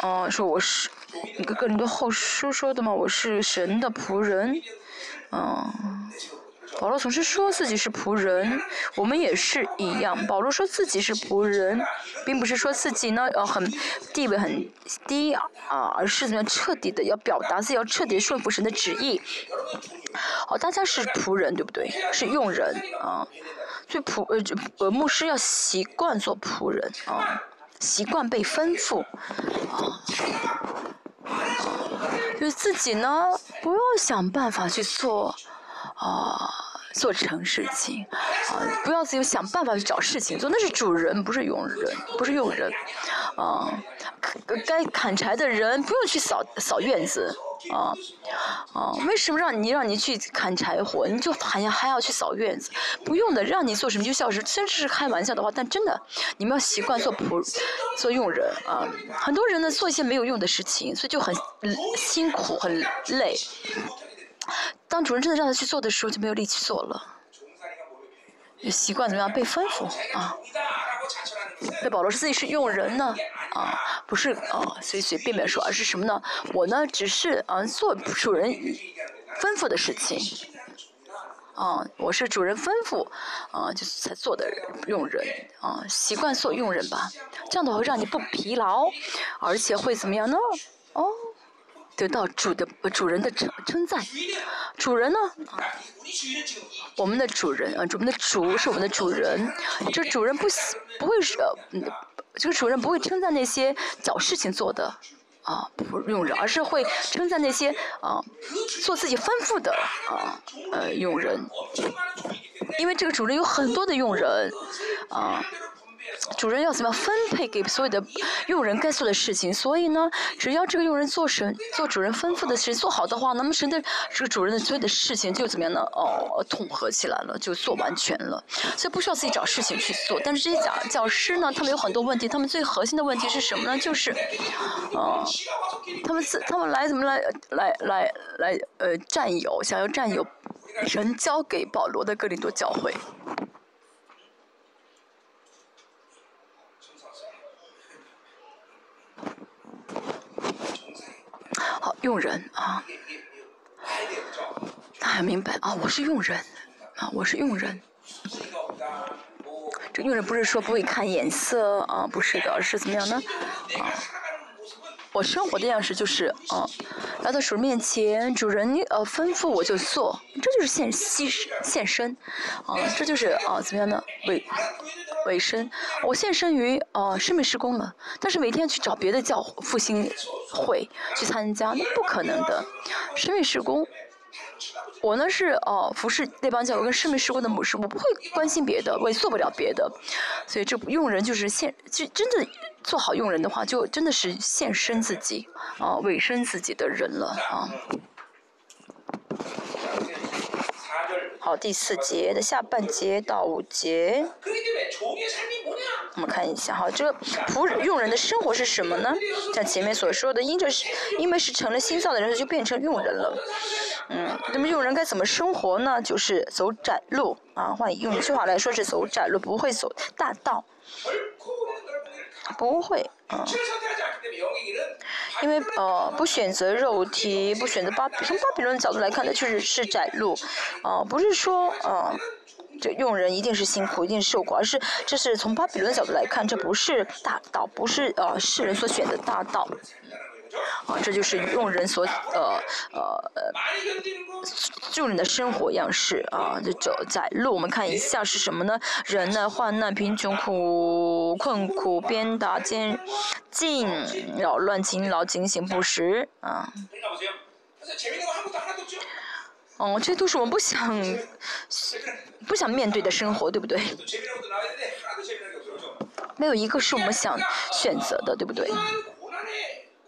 哦，说我是一个哥林多后书说的嘛，我是神的仆人。嗯，保罗总是说自己是仆人，我们也是一样。保罗说自己是仆人，并不是说自己呢呃很地位很低啊，而是怎么样彻底的要表达自己要彻底顺服神的旨意。好，大家是仆人对不对？是用人啊，所以仆呃呃牧师要习惯做仆人啊，习惯被吩咐啊。就是自己呢，不要想办法去做，啊，做成事情，啊，不要自己想办法去找事情做，那是主人，不是佣人，不是佣人，啊，该砍柴的人不用去扫扫院子。啊，啊，为什么让你让你去砍柴火，你就还要还要去扫院子？不用的，让你做什么就笑实。虽然是开玩笑的话，但真的，你们要习惯做仆，做佣人啊。很多人呢做一些没有用的事情，所以就很辛苦很累。当主人真的让他去做的时候，就没有力气做了。习惯怎么样被吩咐啊？被保罗说自己是用人呢，啊，不是啊，随随便便说，而是什么呢？我呢，只是啊，做主人吩咐的事情，啊，我是主人吩咐啊，就才做的用人啊，习惯做用人吧，这样的话会让你不疲劳，而且会怎么样呢？哦。得到主的主人的称称赞，主人呢？我们的主人啊，我们的主是我们的主人。这主人不不会是，这个主人不会称赞那些找事情做的啊不用人，而是会称赞那些啊做自己吩咐的啊呃佣人，因为这个主人有很多的佣人啊。主人要怎么样分配给所有的佣人该做的事情？所以呢，只要这个佣人做神做主人吩咐的事情做好的话，那么神的这个主人的所有的事情就怎么样呢？哦，统合起来了，就做完全了。所以不需要自己找事情去做。但是这些教教师呢，他们有很多问题，他们最核心的问题是什么呢？就是，呃，他们自他们来怎么来来来来呃占有，想要占有神交给保罗的哥林多教会。好用人啊，他很明白啊，我是用人啊，我是用人。这用人不是说不会看眼色啊，不是的，是怎么样呢？啊，我生活的样式就是啊，来到主人面前，主人呃吩咐我就做，这就是献牺献身，啊，这就是啊怎么样呢？为为身，我献身于呃生命施工了，但是每天去找别的教复兴会去参加，那不可能的，生命施工。我呢是哦服侍那帮教友跟生命施工的牧师，我不会关心别的，我也做不了别的，所以这用人就是献，就真的做好用人的话，就真的是献身自己啊，委身自己的人了啊。好，第四节的下半节到五节，我们看一下哈，这个仆用人的生活是什么呢？像前面所说的，因着是，因为是成了心脏的人，就变成用人了。嗯，那么用人该怎么生活呢？就是走窄路啊，换用一句话来说是走窄路，不会走大道。不会，啊，因为呃不选择肉体，不选择巴从巴比伦的角度来看它，确实是窄路，啊，不是说啊，这用人一定是辛苦，一定是受苦，而是这是从巴比伦的角度来看，这不是大道，不是呃世人所选的大道。啊，这就是用人所呃呃呃，用人的生活样式啊，就走在路。我们看一下是什么呢？人呢，患难、贫穷、苦困苦、鞭打、监禁、扰乱、勤劳、警醒、不食啊。哦，这都是我们不想不想面对的生活，对不对？没有一个是我们想选择的，对不对？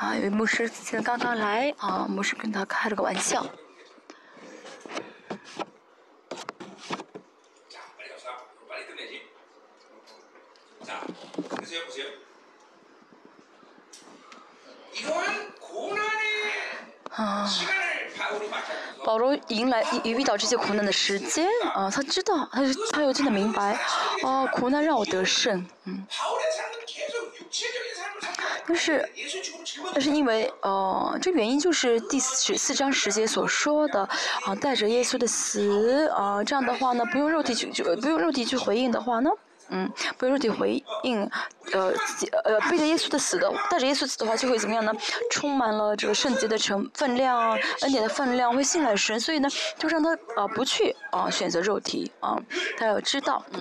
啊，因为牧师现在刚刚来啊，牧师跟他开了个玩笑。啊，保罗迎来遇遇到这些苦难的时间啊，他知道，他他又真的明白，哦，苦难让我得胜，嗯。但是，但是因为，呃，这原因就是第十四章十节所说的，啊，带着耶稣的死，啊，这样的话呢，不用肉体去，就不用肉体去回应的话呢，嗯，不用肉体回应，呃，呃，背着耶稣的死的，带着耶稣死的话，就会怎么样呢？充满了这个圣洁的成分量，恩典的分量，会信赖神，所以呢，就让他啊不去啊选择肉体啊，他要知道，嗯。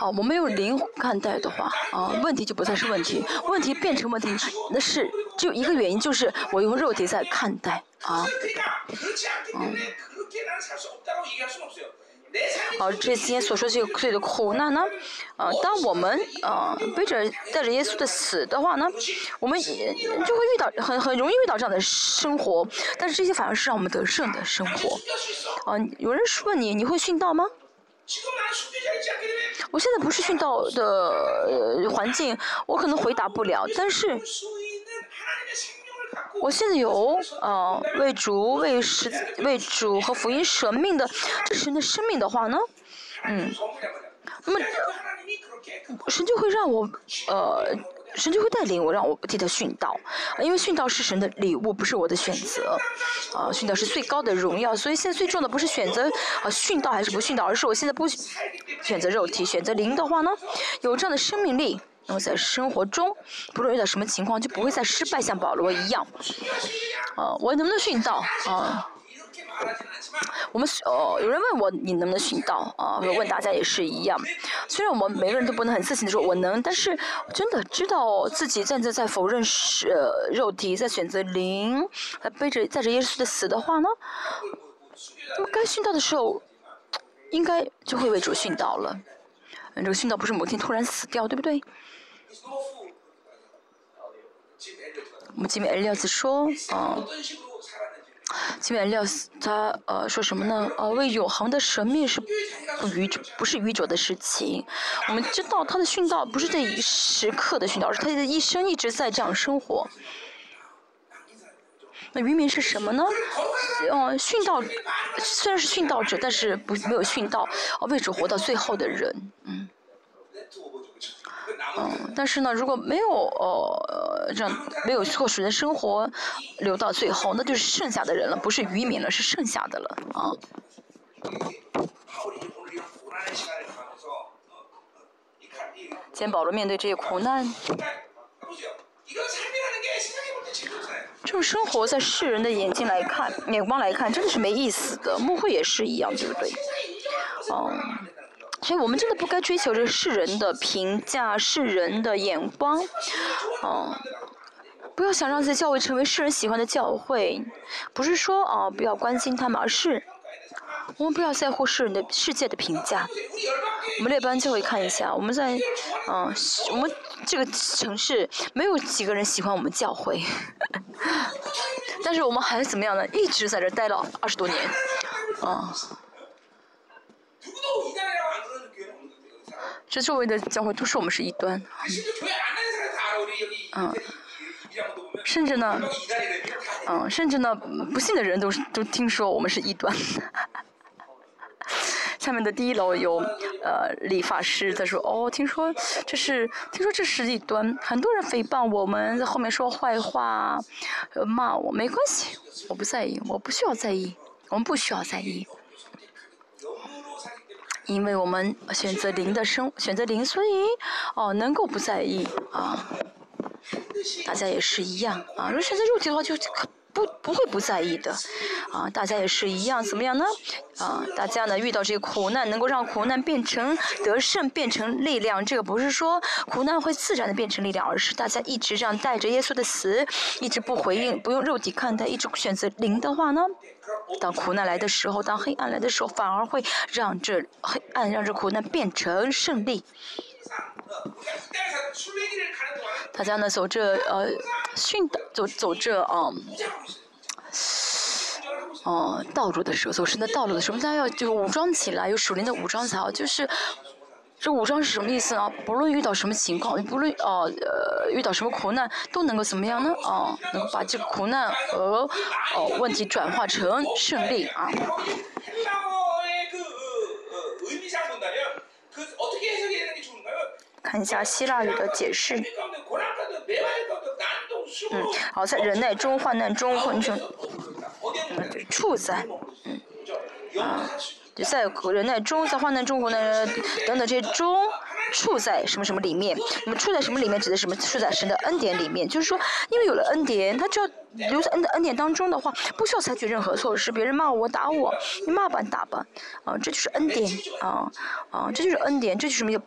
啊，我们用灵看待的话，啊，问题就不再是问题，问题变成问题，那是只有一个原因，就是我用肉体在看待，啊，嗯，好，这些所说这个罪的苦难呢，啊，当我们啊背着带着耶稣的死的话呢，我们也就会遇到很很容易遇到这样的生活，但是这些反而是让我们得胜的生活，啊，有人问你，你会殉道吗？我现在不是殉道的环境，我可能回答不了。但是，我现在有呃为主、为神、为主和福音舍命的这神的生命的话呢，嗯，那么神就会让我呃。神就会带领我，让我替他殉道，因为殉道是神的礼物，不是我的选择。啊，殉道是最高的荣耀，所以现在最重要的不是选择啊殉道还是不殉道，而是我现在不选择肉体，选择灵的话呢，有这样的生命力，那么在生活中，不论遇到什么情况，就不会再失败，像保罗一样。啊，我能不能殉道啊？我们哦，有人问我你能不能寻到啊？问大家也是一样。虽然我们每个人都不能很自信的说我能，但是真的知道自己站在在否认是肉体，在选择灵，还背着带着耶稣的死的话呢，那么该殉道的时候，应该就会为主殉道了。这个殉道不是某天突然死掉，对不对？我们前面艾利亚子说啊。基本料他呃说什么呢？呃，为永恒的神命是不愚者，不是愚者的事情。我们知道他的殉道不是这一时刻的殉道，是他的一生一直在这样生活。那渔民是什么呢？嗯，殉道虽然是殉道者，但是不没有殉道，为主活到最后的人，嗯。嗯，但是呢，如果没有呃这样没有过水的生活留到最后，那就是剩下的人了，不是渔民了，是剩下的了啊。今天保罗面对这些苦难，这种生活在世人的眼睛来看、眼光来看，真的是没意思的。牧会也是一样，对不对？嗯。所以我们真的不该追求着世人的评价、世人的眼光，哦，不要想让自己教会成为世人喜欢的教会，不是说啊不要关心他们，而是我们不要在乎世人的世界的评价。我们列班教会看一下，我们在嗯，我们这个城市没有几个人喜欢我们教会，但是我们还怎么样呢？一直在这待了二十多年，啊。这周围的教会都说我们是异端，嗯，甚至呢，嗯，甚至呢，不信的人都都听说我们是异端。下面的第一楼有呃理发师在说，哦，听说这是听说这是异端，很多人诽谤我们，在后面说坏话，骂我，没关系，我不在意，我不需要在意，我们不需要在意。因为我们选择零的生，选择零，所以哦能够不在意啊，大家也是一样啊。如果选择肉体的话，就不不会不在意的啊。大家也是一样，怎么样呢？啊，大家呢遇到这个苦难，能够让苦难变成得胜，变成力量。这个不是说苦难会自然的变成力量，而是大家一直这样带着耶稣的死，一直不回应，不用肉体看待，一直选择零的话呢？当苦难来的时候，当黑暗来的时候，反而会让这黑暗、让这苦难变成胜利。大家呢走这呃训导，走走这嗯，哦道路的时候，走神的道路的时候，大家要就武装起来，有属灵的武装起来，就是。这武装是什么意思呢？不论遇到什么情况，不论哦呃遇到什么苦难，都能够怎么样呢？哦，能够把这个苦难和哦问题转化成胜利啊。看一下希腊语的解释。嗯，好，在忍耐中、患难中、混成，嗯，处在，嗯，啊。在忍耐中，在患难中，苦难等等这些中，处在什么什么里面？那么处在什么里面？指的什么？处在神的恩典里面。就是说，因为有了恩典，他只要留在恩的恩典当中的话，不需要采取任何措施。别人骂我、打我，你骂吧，打吧，啊，这就是恩典，啊啊，这就是恩典，这就是什么？有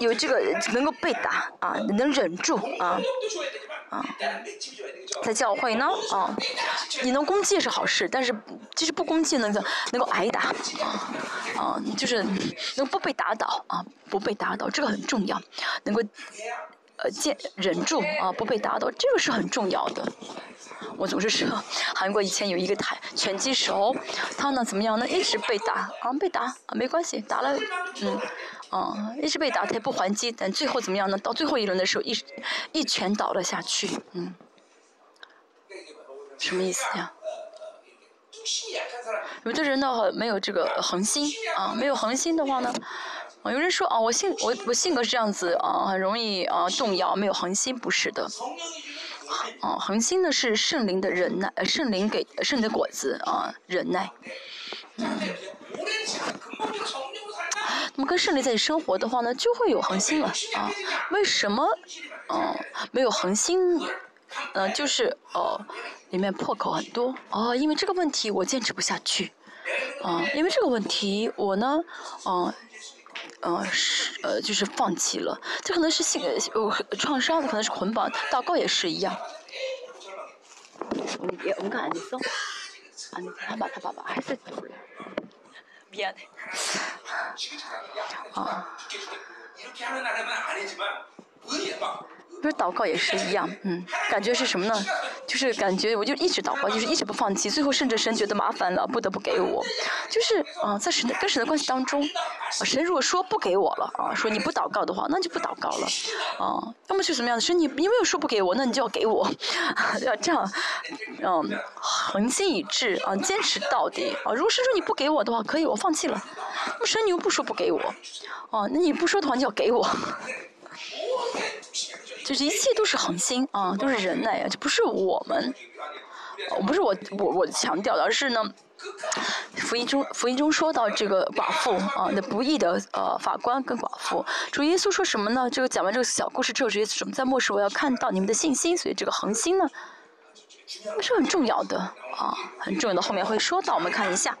有这个能够被打啊，能忍住啊。啊，在教会呢，啊，你能攻击是好事，但是即使不攻击，能够能够挨打，啊，就是能不被打倒啊，不被打倒，这个很重要，能够呃坚忍住啊，不被打倒，这个是很重要的。我总是说，韩国以前有一个台拳击手，他呢怎么样呢？一直被打啊，被打啊，没关系，打了，嗯。哦，一直被打，他也不还击，但最后怎么样呢？到最后一轮的时候，一一拳倒了下去，嗯，什么意思呀？有的人呢，没有这个恒心啊，没有恒心的话呢，有人说啊，我性我我性格是这样子啊，很容易啊动摇，没有恒心，不是的，啊，恒心呢是圣灵的忍耐，圣灵给圣的果子啊，忍耐，嗯。那么跟胜利在一起生活的话呢，就会有恒心了啊？为什么？嗯，没有恒心，嗯，就是哦，里面破口很多哦，因为这个问题我坚持不下去，啊，因为这个问题我呢，嗯，呃是呃就是放弃了，这可能是性呃创伤，可能是捆绑，祷告也是一样。我们我们看安迪松，安迪他爸他爸爸还是走了。 미안해. 아. 어. 이렇게 하는 나라는 아니지만 의리야 막 不是祷告也是一样，嗯，感觉是什么呢？就是感觉我就一直祷告，就是一直不放弃，最后甚至神觉得麻烦了，不得不给我。就是啊，在神的跟神的关系当中，神如果说不给我了啊，说你不祷告的话，那就不祷告了，啊，要么是什么样的？神你你没有说不给我，那你就要给我，要这样，嗯，恒心一致啊，坚持到底啊。如果是说你不给我的话，可以我放弃了。那么神你又不说不给我，哦，那你不说的话，你就要给我。就是一切都是恒心啊，都是忍耐啊，这不是我们，不是我我我强调的，而是呢，福音中福音中说到这个寡妇啊，那不义的呃法官跟寡妇，主耶稣说什么呢？这个讲完这个小故事之后，主耶稣什么？在末世我要看到你们的信心，所以这个恒心呢，是很重要的啊，很重要的，后面会说到，我们看一下，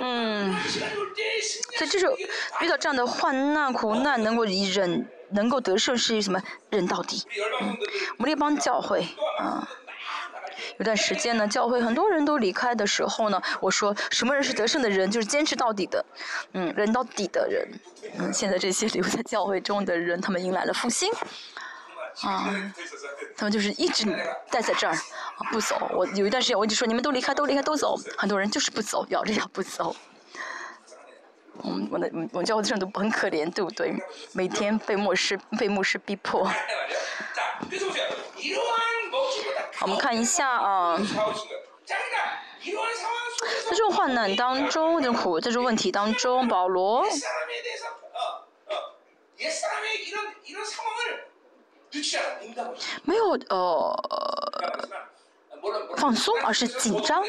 嗯，所以就是遇到这样的患难苦难，能够忍。能够得胜是什么？忍到底。嗯，我们这帮教会啊，有段时间呢，教会很多人都离开的时候呢，我说什么人是得胜的人？就是坚持到底的，嗯，忍到底的人。嗯，现在这些留在教会中的人，他们迎来了复兴。啊，他们就是一直待在这儿，不走。我有一段时间我就说，你们都离开，都离开，都走。很多人就是不走，咬着牙不走。我们，我的我们教会的人都很可怜，对不对？每天被牧师被牧师逼迫。我们看一下啊，在这种患难当中，这苦，在这种问题当中，保罗没有呃放松，而是紧张，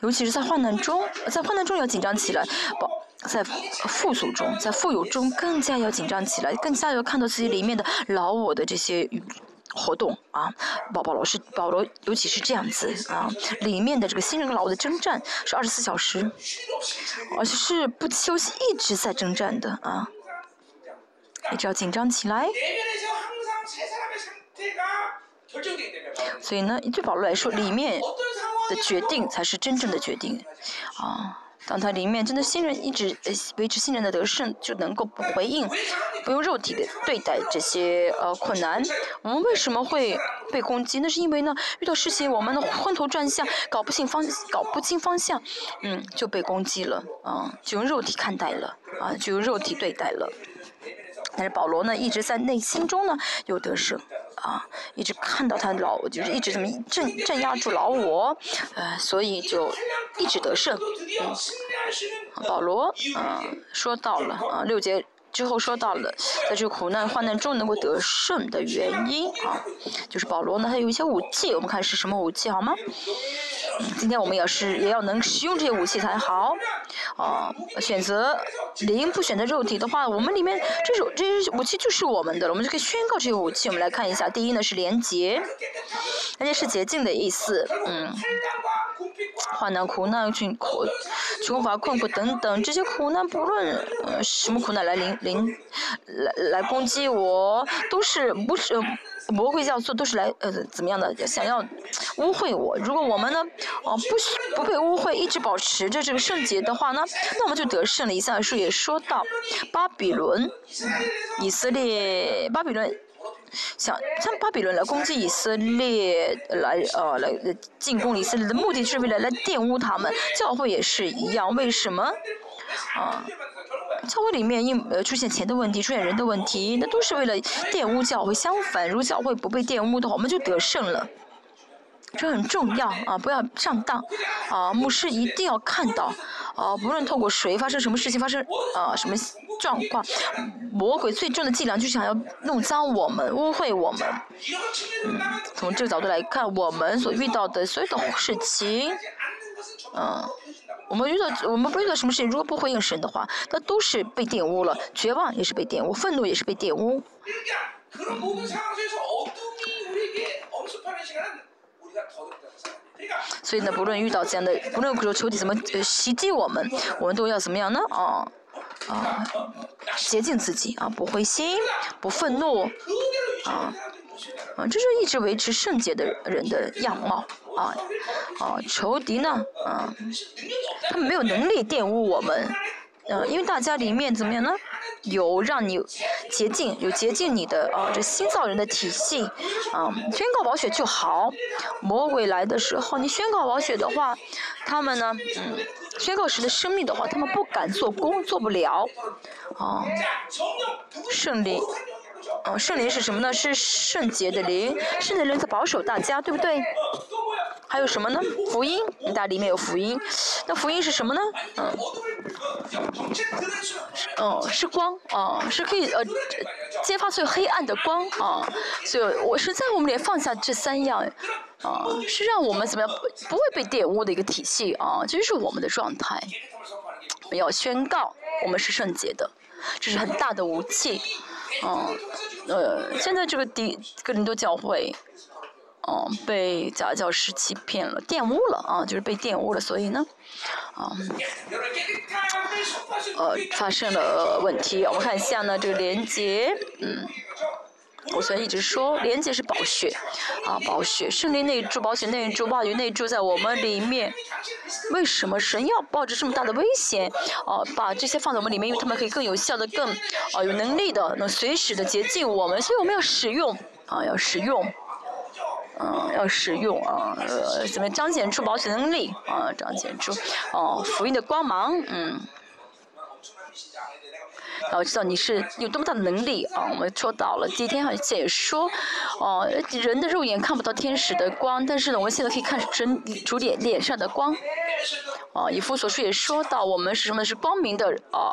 尤其是在患难中，在患难中要紧张起来，保。在富足中，在富有中更加要紧张起来，更加要看到自己里面的老我的这些活动啊。保保罗是保罗，尤其是这样子啊，里面的这个新人老我的征战是二十四小时，而且是不休息，一直在征战的啊，一直要紧张起来。所以呢，对保罗来说，里面的决定才是真正的决定啊。当他里面真的信任，一直维持信任的得胜，就能够不回应，不用肉体的对待这些呃困难。我们为什么会被攻击？那是因为呢，遇到事情我们的昏头转向，搞不清方搞不清方向，嗯，就被攻击了啊，就用肉体看待了啊，就用肉体对待了。但是保罗呢，一直在内心中呢有得胜。啊，一直看到他老，就是一直这么镇镇压住老我，呃，所以就一直得胜。嗯，保罗啊，说到了啊，六节之后说到了，在这个苦难患难中能够得胜的原因啊，就是保罗呢，他有一些武器，我们看是什么武器好吗？今天我们也是也要能使用这些武器才好，啊，选择灵不选择肉体的话，我们里面这种这些武器就是我们的了，我们就可以宣告这些武器。我们来看一下，第一呢是廉洁，廉洁是洁净的意思，嗯，患难、苦难、穷苦、穷乏、困苦等等这些苦难，不论呃什么苦难来临临来来攻击我，都是不是。魔鬼教做都是来呃怎么样的想要污秽我？如果我们呢哦不不被污秽，一直保持着这个圣洁的话呢，那我们就得胜了。以赛书也说到，巴比伦、以色列、巴比伦想像巴比伦来攻击以色列，来呃来进攻以色列的目的是为了来玷污他们。教会也是一样，为什么啊？教会里面因呃出现钱的问题，出现人的问题，那都是为了玷污教会。相反，如教会不被玷污的话，我们就得胜了。这很重要啊！不要上当啊！牧师一定要看到啊！不论透过谁发生什么事情，发生啊什么状况，魔鬼最重的伎俩就是想要弄脏我们、污秽我们。嗯，从这个角度来看，我们所遇到的所有的事情，嗯。我们遇到我们不遇到什么事情，如果不回应神的话，那都是被玷污了，绝望也是被玷污，愤怒也是被玷污。所以呢，不论遇到这样的，不论说仇敌怎么袭击我们，我们都要怎么样呢？啊啊，洁净自己啊，不灰心，不愤怒，啊。啊，这是一直维持圣洁的人的样貌啊！啊，仇敌呢？啊，他们没有能力玷污我们，呃，因为大家里面怎么样呢？有让你洁净，有洁净你的啊这新造人的体系，啊宣告宝血就好。魔鬼来的时候，你宣告宝血的话，他们呢，嗯，宣告时的生命的话，他们不敢做工，做不了，啊，圣灵。哦，圣灵是什么呢？是圣洁的灵，圣洁的灵在保守大家，对不对？还有什么呢？福音，大里面有福音。那福音是什么呢？嗯，哦，是光，啊，是可以呃，揭发最黑暗的光，啊，所以我是在我们里放下这三样，啊，是让我们怎么样不会被玷污的一个体系，啊，这就是我们的状态。我们要宣告我们是圣洁的，这是很大的武器。哦，呃，现在这个第哥林多教会，哦，被假教师欺骗了、玷污了啊，就是被玷污了，所以呢，啊，呃，发生了问题。我们看一下呢，这个连接，嗯。我虽然一直说连接是宝血，啊，宝血，圣灵内住，宝血内住，话语内住在我们里面。为什么神要抱着这么大的危险，啊，把这些放在我们里面？因为他们可以更有效的、更啊有能力的，能随时的接近我们，所以我们要使用，啊，要使用，嗯，要使用啊，呃，怎么彰显出保险能力？啊，彰显出哦福音的光芒，嗯。然后知道你是有多么大的能力啊！我们说到了，第一天好像也说，哦，人的肉眼看不到天使的光，但是呢，我们现在可以看神主脸脸上的光。哦，以弗所书也说到，我们是什么？是光明的啊。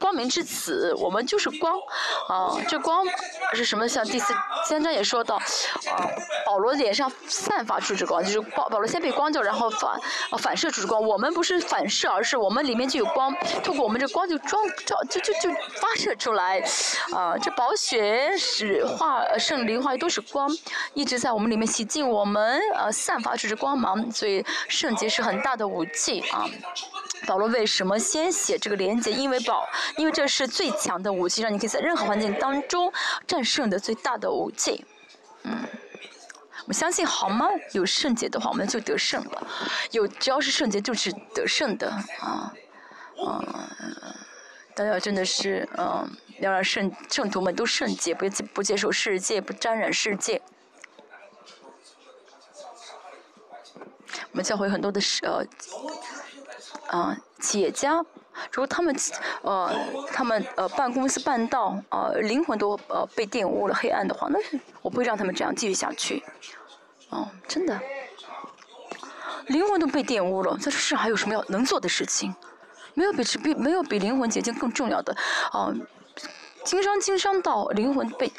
光明之子，我们就是光，啊，这光是什么？像第四三章也说到，啊，保罗脸上散发出这光，就是保保罗先被光照，然后反啊反射出这光。我们不是反射，而是我们里面就有光，透过我们这光就装照，就就就发射出来，啊，这宝血使化圣灵化都是光，一直在我们里面洗净我们，呃，散发出这光芒，所以圣洁是很大的武器啊。保罗为什么先写这个连接？因为保，因为这是最强的武器，让你可以在任何环境当中战胜的最大的武器。嗯，我相信好吗？有圣洁的话，我们就得胜了。有只要是圣洁，就是得胜的啊啊！大家真的是嗯，要让圣圣徒们都圣洁，不不接受世界，不沾染世界。我们教会很多的是啊，企业家，如果他们，呃，他们呃办公司办到，呃灵魂都呃被玷污了黑暗的话，那是我不会让他们这样继续下去。哦，真的，灵魂都被玷污了，在这世上还有什么要能做的事情？没有比这比没有比灵魂洁净更重要的。哦，经商经商到灵魂被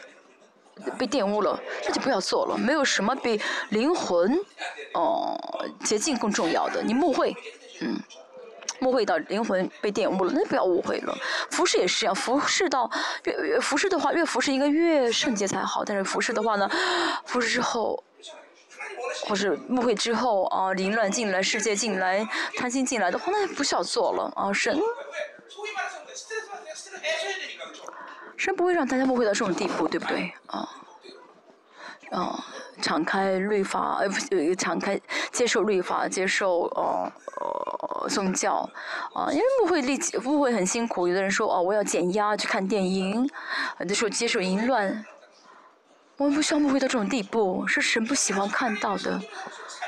被玷污了，那就不要做了。没有什么比灵魂哦洁净更重要的。你误会，嗯。误会到灵魂被玷污了，那不要误会了。服饰也是这样，服饰到越服饰的话，越服饰应该越圣洁才好。但是服饰的话呢，服饰之后，或是误会之后啊，凌乱进来，世界进来，贪心进来的话，那就不需要做了啊。神，神不会让大家误会到这种地步，对不对啊？啊。敞开律法，呃，敞开接受律法，接受呃呃宗教，啊，因为不会立即不会很辛苦。有的人说哦，我要减压去看电影，有的时候接受淫乱，我们不需要误会到这种地步，是神不喜欢看到的。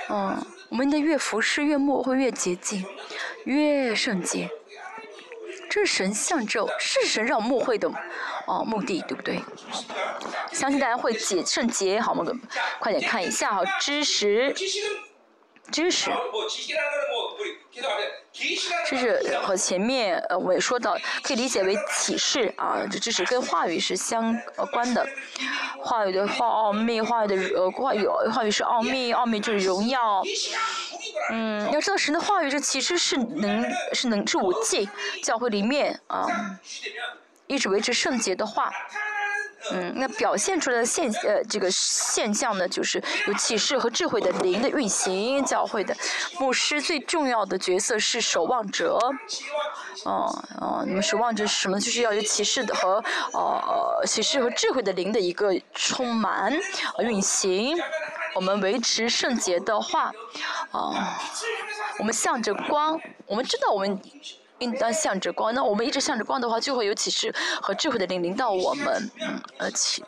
嗯，我们的越服侍越默会越洁净，越圣洁。这是神像咒，是神让我们会的哦目的，对不对？相信大家会解圣洁，好吗？快点看一下哈，知识，知识，知识和前面呃我也说到，可以理解为启示啊，这知识跟话语是相关的，话语的话奥秘，话语的呃话语话语是奥秘，奥秘就是荣耀。嗯，要知道神的话语，这其实是能是能是武器，教会里面啊，一直维持圣洁的话，嗯，那表现出来的现呃这个现象呢，就是有启示和智慧的灵的运行。教会的牧师最重要的角色是守望者，哦哦，你们守望者是什么？就是要有启示的和呃启示和智慧的灵的一个充满运行。我们维持圣洁的话，啊，我们向着光，我们知道我们。应当向着光。那我们一直向着光的话，就会有启示和智慧的灵临到我们。嗯，而且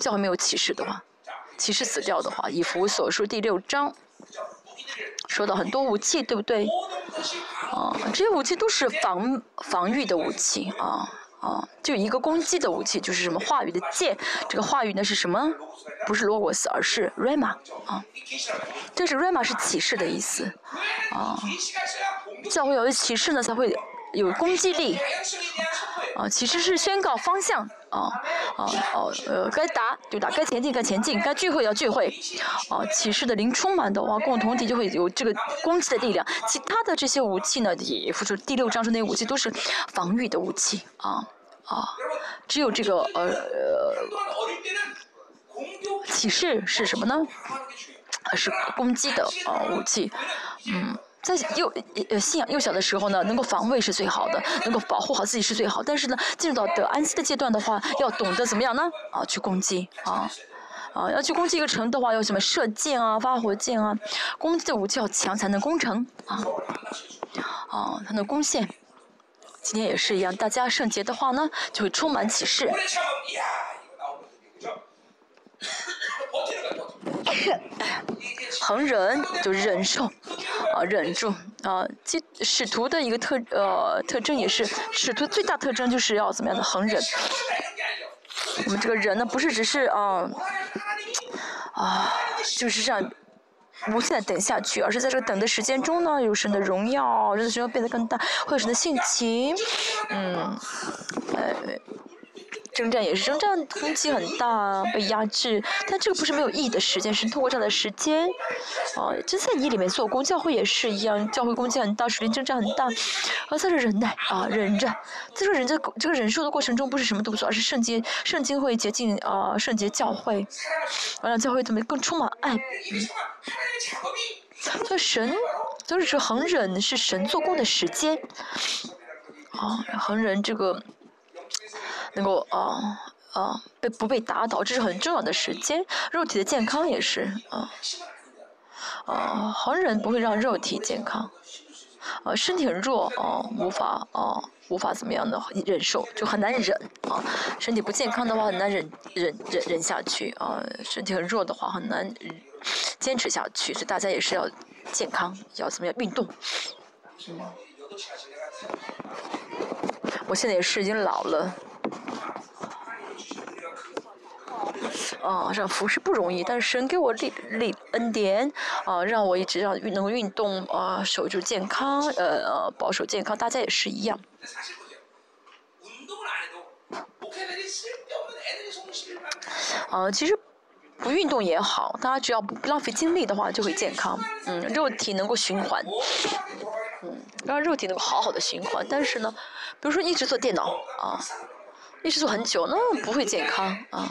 教会没有启示的话，启示死掉的话，以弗所书第六章说到很多武器，对不对？啊，这些武器都是防防御的武器啊。啊，就一个攻击的武器，就是什么话语的剑。这个话语呢是什么？不是 logos，而是 rama 啊。这是 rama 是启示的意思啊。教会有启示呢，才会有攻击力。啊，启示是宣告方向啊啊哦呃，该打就打，该前进该前进，该聚会要聚会。啊，启示的灵充满的话，共同体就会有这个攻击的力量。其他的这些武器呢，也付出第六章说那些武器都是防御的武器啊。啊，只有这个呃，启示是什么呢？是攻击的啊武器，嗯，在幼呃信仰幼小的时候呢，能够防卫是最好的，能够保护好自己是最好。但是呢，进入到得安息的阶段的话，要懂得怎么样呢？啊，去攻击啊，啊，要去攻击一个城的话，要什么射箭啊、发火箭啊，攻击的武器要强才能攻城啊，啊，才能攻陷。今天也是一样，大家圣洁的话呢，就会充满启示。恒忍就忍受，啊，忍住啊。即使徒的一个特呃特征也是，使徒最大特征就是要怎么样的恒忍。我们这个人呢，不是只是啊啊，就是这样。无限的等下去，而是在这个等的时间中呢，有神的荣耀，人的荣耀变得更大，会有神的性情，嗯，呃。征战也是征战，攻击很大，被压制。但这个不是没有意义的时间，是通过这样的时间，啊，就在你里面做工。教会也是一样，教会攻击很大，属灵征战很大，而在这忍耐啊，忍着。在这忍着这个忍受的过程中，不是什么都不做，而是圣洁，圣经会洁净啊，圣洁教会，完了教会怎么更充满爱。所以神就是说恒忍是神做工的时间，啊，恒忍这个。能够啊啊被不被打倒，这是很重要的时间。肉体的健康也是啊啊，恒忍不会让肉体健康，啊身体很弱啊无法啊无法怎么样的忍受，就很难忍啊。身体不健康的话很难忍忍忍忍下去啊，身体很弱的话很难坚持下去。所以大家也是要健康，要怎么样运动。嗯，我现在也是已经老了。啊，让服侍不容易，但是神给我力力恩典，啊，让我一直要运能运动，啊，守住健康，呃，保守健康，大家也是一样。啊，其实不运动也好，大家只要不浪费精力的话，就会健康。嗯，肉体能够循环，嗯，让肉体能够好好的循环。但是呢，比如说一直做电脑，啊。一直做很久，那不会健康啊。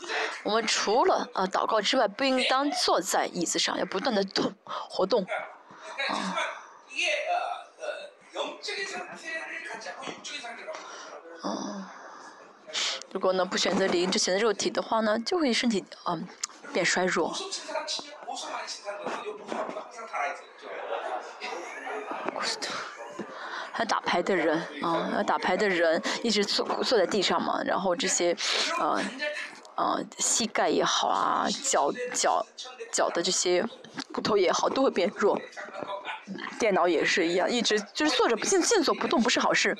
我们除了啊祷告之外，不应当坐在椅子上，要不断的动活动。啊。嗯，如果呢不选择灵，就选择肉体的话呢，就会身体嗯变衰弱。还打牌的人啊，要打牌的人一直坐坐在地上嘛，然后这些，呃，呃，膝盖也好啊，脚脚脚的这些骨头也好，都会变弱。电脑也是一样，一直就是坐着不静静坐不动，不是好事。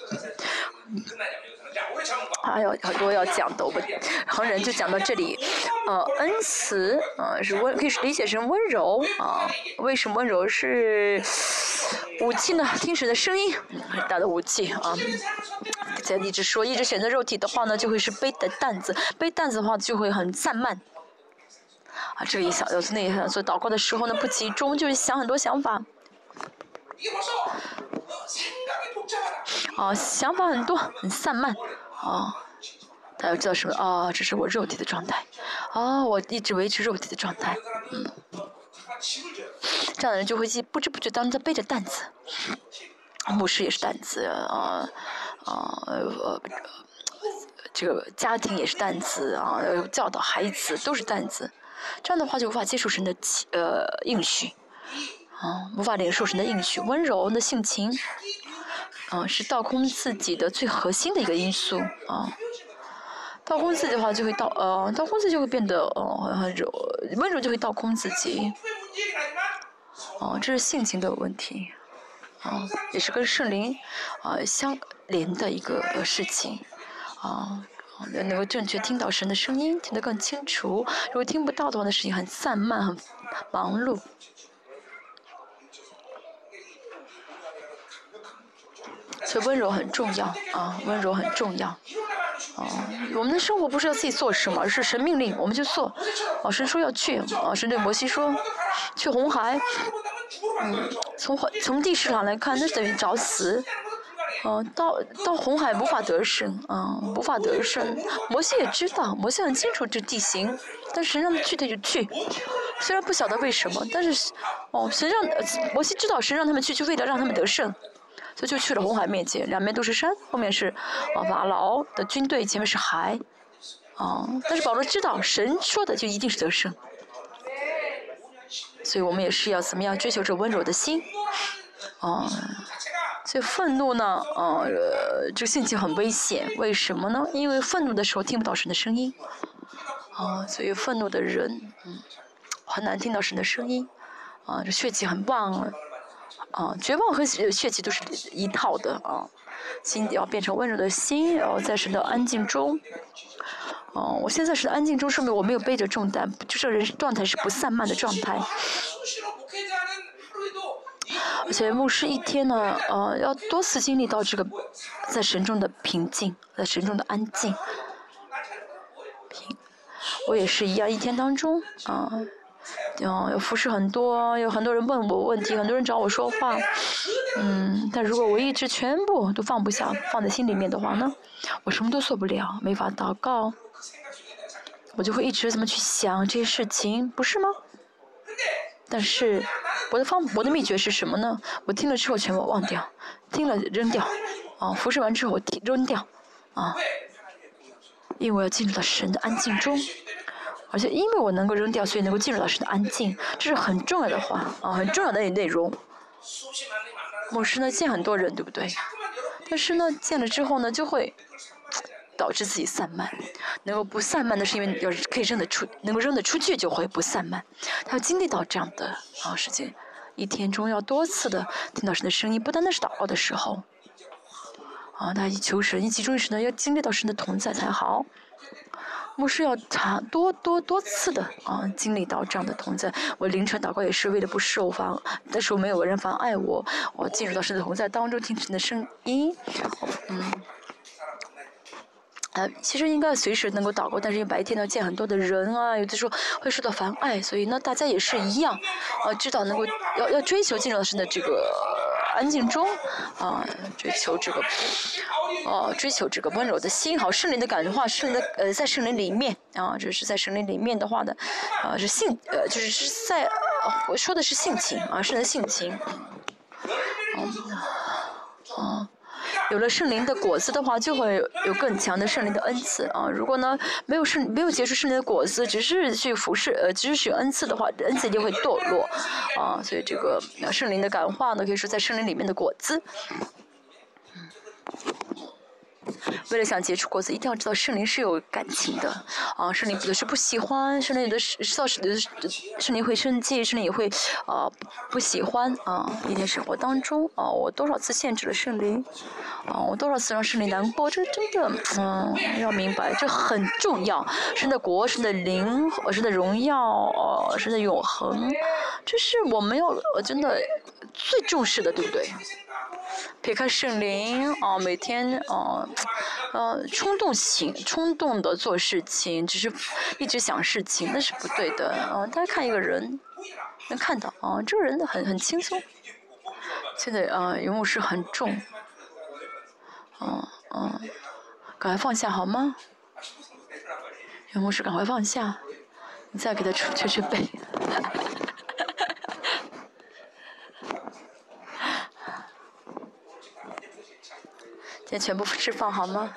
还有很多要讲的，我们恒人就讲到这里。呃，恩慈啊是温，可以理解成温柔啊。为什么温柔是武器呢？听神的声音，很大的武器啊。在一直说，一直选择肉体的话呢，就会是背的担子，背担子的话就会很散漫。啊，这里想，要是那一想，所以祷告的时候呢不集中，就是想很多想法。啊，想法很多，很散漫，啊，大家知道什么？啊，这是我肉体的状态，啊，我一直维持肉体的状态，嗯，这样的人就会记不知不觉当中在背着担子，牧师也是担子，啊，啊，呃，这个家庭也是担子，啊，教导孩子都是担子，这样的话就无法接受神的呃应许。啊，无法领受神的应许，温柔的性情，啊，是倒空自己的最核心的一个因素啊。倒空自己的话，就会倒呃，倒空自己就会变得呃很柔，温柔就会倒空自己。哦，这是性情的问题，啊，也是跟圣灵啊相连的一个事情，啊，能够正确听到神的声音，听得更清楚。如果听不到的话，那事情很散漫，很忙碌。所以温柔很重要啊，温柔很重要。哦，我们的生活不是要自己做什么，而是神命令我们就做。哦，神说要去，哦，神对摩西说，去红海。嗯，从从地势上来看，那等于找死。哦，到到红海无法得胜，啊，无法得胜。摩西也知道，摩西很清楚这地形，但是神让他去他就去，虽然不晓得为什么，但是，哦，神让摩西知道神让他们去，就为了让他们得胜。所以就去了红海面前，两边都是山，后面是啊法老的军队，前面是海，啊，但是保罗知道神说的就一定是得胜，所以我们也是要怎么样追求这温柔的心，啊，所以愤怒呢，啊，这个性情很危险，为什么呢？因为愤怒的时候听不到神的声音，啊，所以愤怒的人，嗯，很难听到神的声音，啊，这血气很旺。啊，啊绝望和血气都是一套的啊，心要变成温柔的心，然后在神的安静中。哦，我现在是安静中，说明我没有背着重担，就是人状态是不散漫的状态。而且牧师一天呢，呃，要多次经历到这个在神中的平静，在神中的安静。平，我也是一样，一天当中啊。嗯，有服饰很多，有很多人问我问题，很多人找我说话，嗯，但如果我一直全部都放不下，放在心里面的话呢，我什么都做不了，没法祷告，我就会一直这么去想这些事情，不是吗？但是我的方我的秘诀是什么呢？我听了之后全部忘掉，听了扔掉，啊，服侍完之后我扔掉，啊，因为我要进入到神的安静中。而且因为我能够扔掉，所以能够进入老师的安静，这是很重要的话啊，很重要的内容。牧师呢见很多人，对不对？但是呢见了之后呢，就会导致自己散漫。能够不散漫的是因为要是可以扔得出，能够扔得出去就会不散漫。他要经历到这样的啊时间，一天中要多次的听到神的声音，不单单是祷告的时候啊，他一求神，一集中神呢，要经历到神的同在才好。牧师要他多多多次的啊经历到这样的同在。我凌晨祷告也是为了不受妨，但是我没有人妨碍我，我进入到神的同在当中，听神的声音。嗯，呃，其实应该随时能够祷告，但是因为白天呢见很多的人啊，有的时候会受到妨碍，所以呢大家也是一样，啊，知道能够要要追求进入到神的这个。安静中，啊，追求这个，哦，追求这个温柔的心，好，圣灵的感觉话，圣灵的呃，在圣灵里面，啊，这是在圣灵里面的话的，啊，是性，呃，就是是在，我说的是性情，啊，圣灵的性情，嗯，啊。有了圣灵的果子的话，就会有更强的圣灵的恩赐啊！如果呢没有圣没有结出圣灵的果子，只是去服侍呃，只是使用恩赐的话，恩赐就会堕落啊！所以这个圣灵的感化呢，可以说在圣灵里面的果子。为了想结出果子，一定要知道圣灵是有感情的啊！圣灵有的是不喜欢，圣灵有的是知道是圣灵会生气，圣灵也会啊不喜欢啊！一天生活当中啊，我多少次限制了圣灵啊，我多少次让圣灵难过，这真的嗯要明白，这很重要。神的国，神的灵，神的荣耀，神的永恒，这是我们要真的最重视的，对不对？撇开圣灵啊，每天啊，呃，冲动型、冲动的做事情，只是一直想事情，那是不对的啊。大家看一个人，能看到啊，这个人很很轻松。现在啊，荧幕是很重，嗯嗯，赶快放下好吗？荧幕是赶快放下，你再给他吹吹吹背。先全部释放好吗？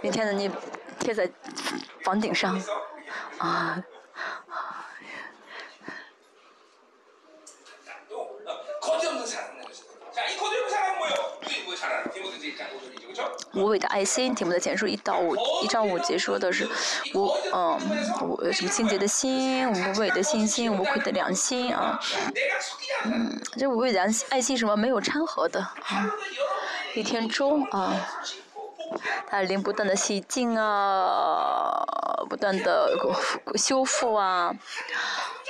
明天的你贴在房顶上，啊。无畏的爱心，题目的简述一到五，一章五节说的是无嗯无什么清洁的心，无畏的信心，无愧的良心啊。嗯，这无畏的爱心什么没有掺和的啊，一天中啊，他灵不断的洗净啊，不断的修复啊。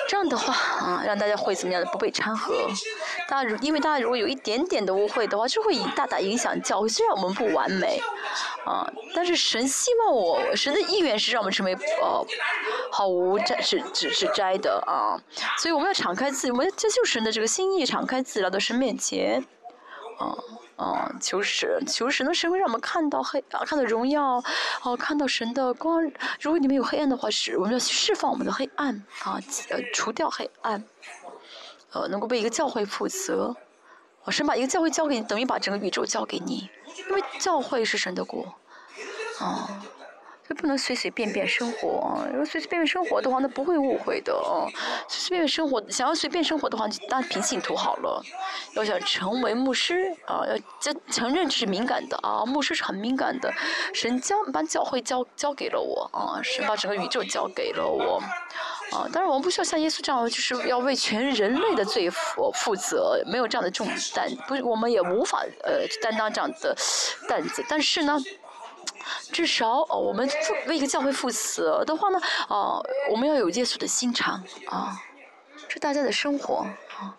这样的话啊，让大家会怎么样的不被掺和？大家因为大家如果有一点点的误会的话，就会大大影响教会。虽然我们不完美，啊，但是神希望我，神的意愿是让我们成为呃毫无摘是只是摘的啊，所以我们要敞开自己，我们接受神的这个心意，敞开自己来到神面前，啊。哦，求神，求神的神会让我们看到黑啊，看到荣耀，哦，看到神的光。如果你们有黑暗的话，是我们要释放我们的黑暗，啊，呃，除掉黑暗，呃，能够被一个教会负责。我，神把一个教会交给你，等于把整个宇宙交给你，因为教会是神的国，啊。就不能随随便便生活，如果随随便便生活的话，那不会误会的。随随便便生活，想要随便生活的话，当平信徒好了。要想成为牧师啊，要承承认这是敏感的啊，牧师是很敏感的。神将把教会交交给了我啊，神把整个宇宙交给了我啊。当然，我们不需要像耶稣这样，就是要为全人类的罪负负责，没有这样的重担，不，我们也无法呃担当这样的担子。但是呢。至少哦，我们为一个教会负责的话呢，哦，我们要有耶稣的心肠啊，这大家的生活啊。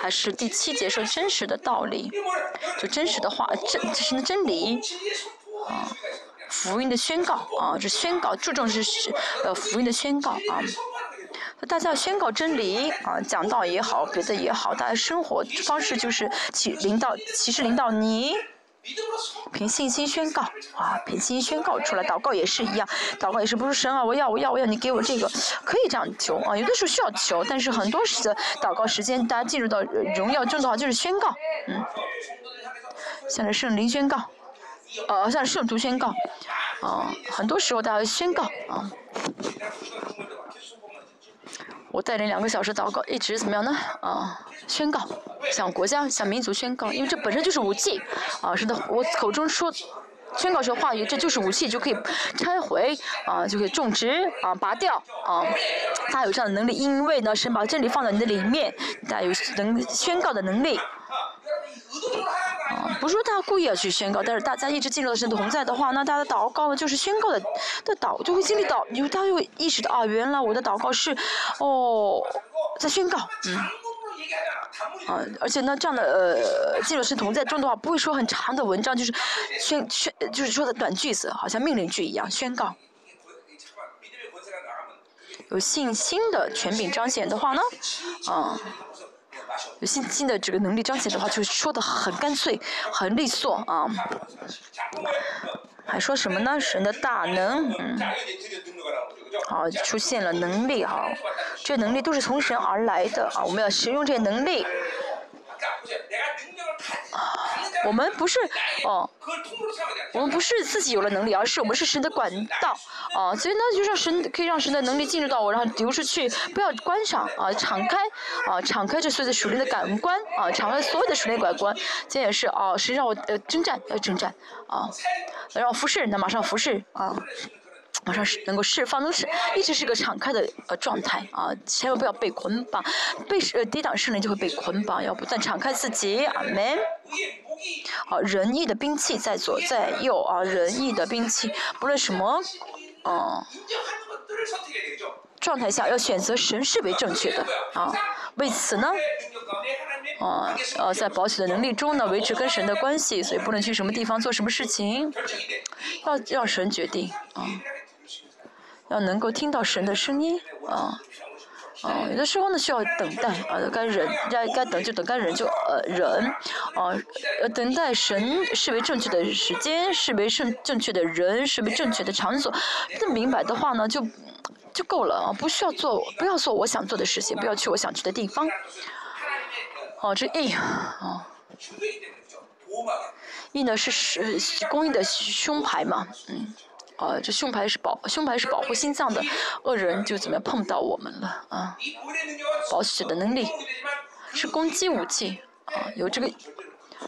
还是第七节说真实的道理，就真实的话，真这是真理啊，福音的宣告啊，这宣告注重是是呃福音的宣告啊，大家要宣告真理啊，讲道也好，别的也好，大家生活方式就是启领导，启示领导你。凭信心宣告啊，凭信心宣告出来，祷告也是一样，祷告也是不是神啊，我要我要我要你给我这个，可以这样求啊，有的时候需要求，但是很多时的祷告时间，大家进入到荣耀中的话就是宣告，嗯，向着圣灵宣告，呃，向着圣徒宣告，啊，很多时候大家宣告啊。我带领两个小时祷告，一直怎么样呢？啊，宣告，向国家、向民族宣告，因为这本身就是武器。啊，是的，我口中说，宣告说话语，这就是武器，就可以拆毁，啊，就可以种植，啊，拔掉，啊，他有这样的能力，因为呢，神把真理放在你的里面，大家有能宣告的能力。啊，不是说大家故意要去宣告，但是大家一直进入到神的同在的话，那大家的祷告呢，就是宣告的的祷，就会经历到，因为大家会意识到啊，原来我的祷告是，哦，在宣告，嗯，啊，而且呢，这样的呃，进入神同在中的话，不会说很长的文章，就是宣宣，就是说的短句子，好像命令句一样宣告，有信心的权柄彰显的话呢，啊。有信心的这个能力彰显的话，就说的很干脆，很利索啊。还说什么呢？神的大能，嗯，好，出现了能力哈，这能力都是从神而来的啊，我们要使用这些能力。我们不是哦，我们不是自己有了能力，而是我们是神的管道啊，所以呢，就让神可以让神的能力进入到我，然后流出去，不要关上啊，敞开啊，敞开这所有的属灵的感官啊，敞开所有的属灵感官，这也是啊，是让我呃征战要征战啊，让我服侍，那马上服侍啊。马上是能够释放，都是一直是个敞开的呃状态啊，千万不要被捆绑，被呃抵挡圣灵就会被捆绑，要不断敞开自己，阿门。好，仁义的兵器在左在右啊，仁义的兵器，不论什么，嗯，状态下要选择神是为正确的啊，为此呢，啊呃在保险的能力中呢维持跟神的关系，所以不能去什么地方做什么事情，要让神决定啊。要能够听到神的声音，啊，啊，有的时候呢需要等待，啊，该忍，该该等就等，该忍就呃忍，啊，呃，等待神视为正确的时间，视为正正确的人，视为正确的场所，这明白的话呢就就够了啊，不需要做，不要做我想做的事情，不要去我想去的地方，哦，这 E，啊，E 呢是是公益的胸牌嘛，嗯。呃，这胸牌是保胸牌是保护心脏的，恶人就怎么样碰到我们了啊？保血的能力是攻击武器啊，有这个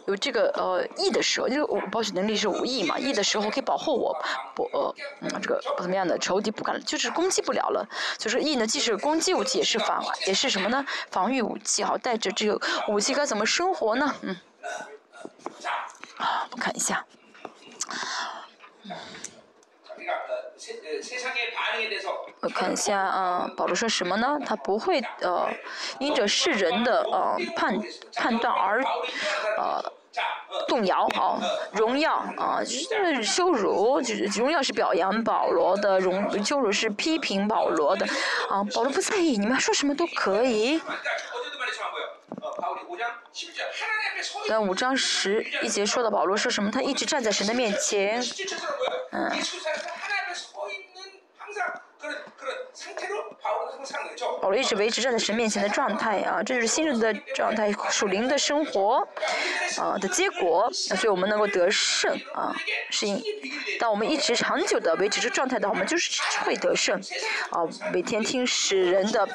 有这个呃义的时候，就是我保守能力是无义嘛，义的时候可以保护我，不呃嗯这个怎么样的仇敌不敢就是攻击不了了，所以说义呢既是攻击武器也是防也是什么呢？防御武器，好带着这个武器该怎么生活呢？嗯，啊我看一下。嗯我看一下啊，保罗说什么呢？他不会呃，因着世人的呃判判断而呃动摇啊，荣耀啊，就是羞辱，就是荣耀是表扬保罗的，荣羞辱是批评保罗的啊。保罗不在意，你们说什么都可以。那五章十一节说的保罗说什么？他一直站在神的面前，嗯。保罗一直维持站在神面前的状态啊，这就是新人的状态，属灵的生活啊的结果。所以我们能够得胜啊，是因当我们一直长久的维持这状态的话，我们就是会得胜啊。每天听使人的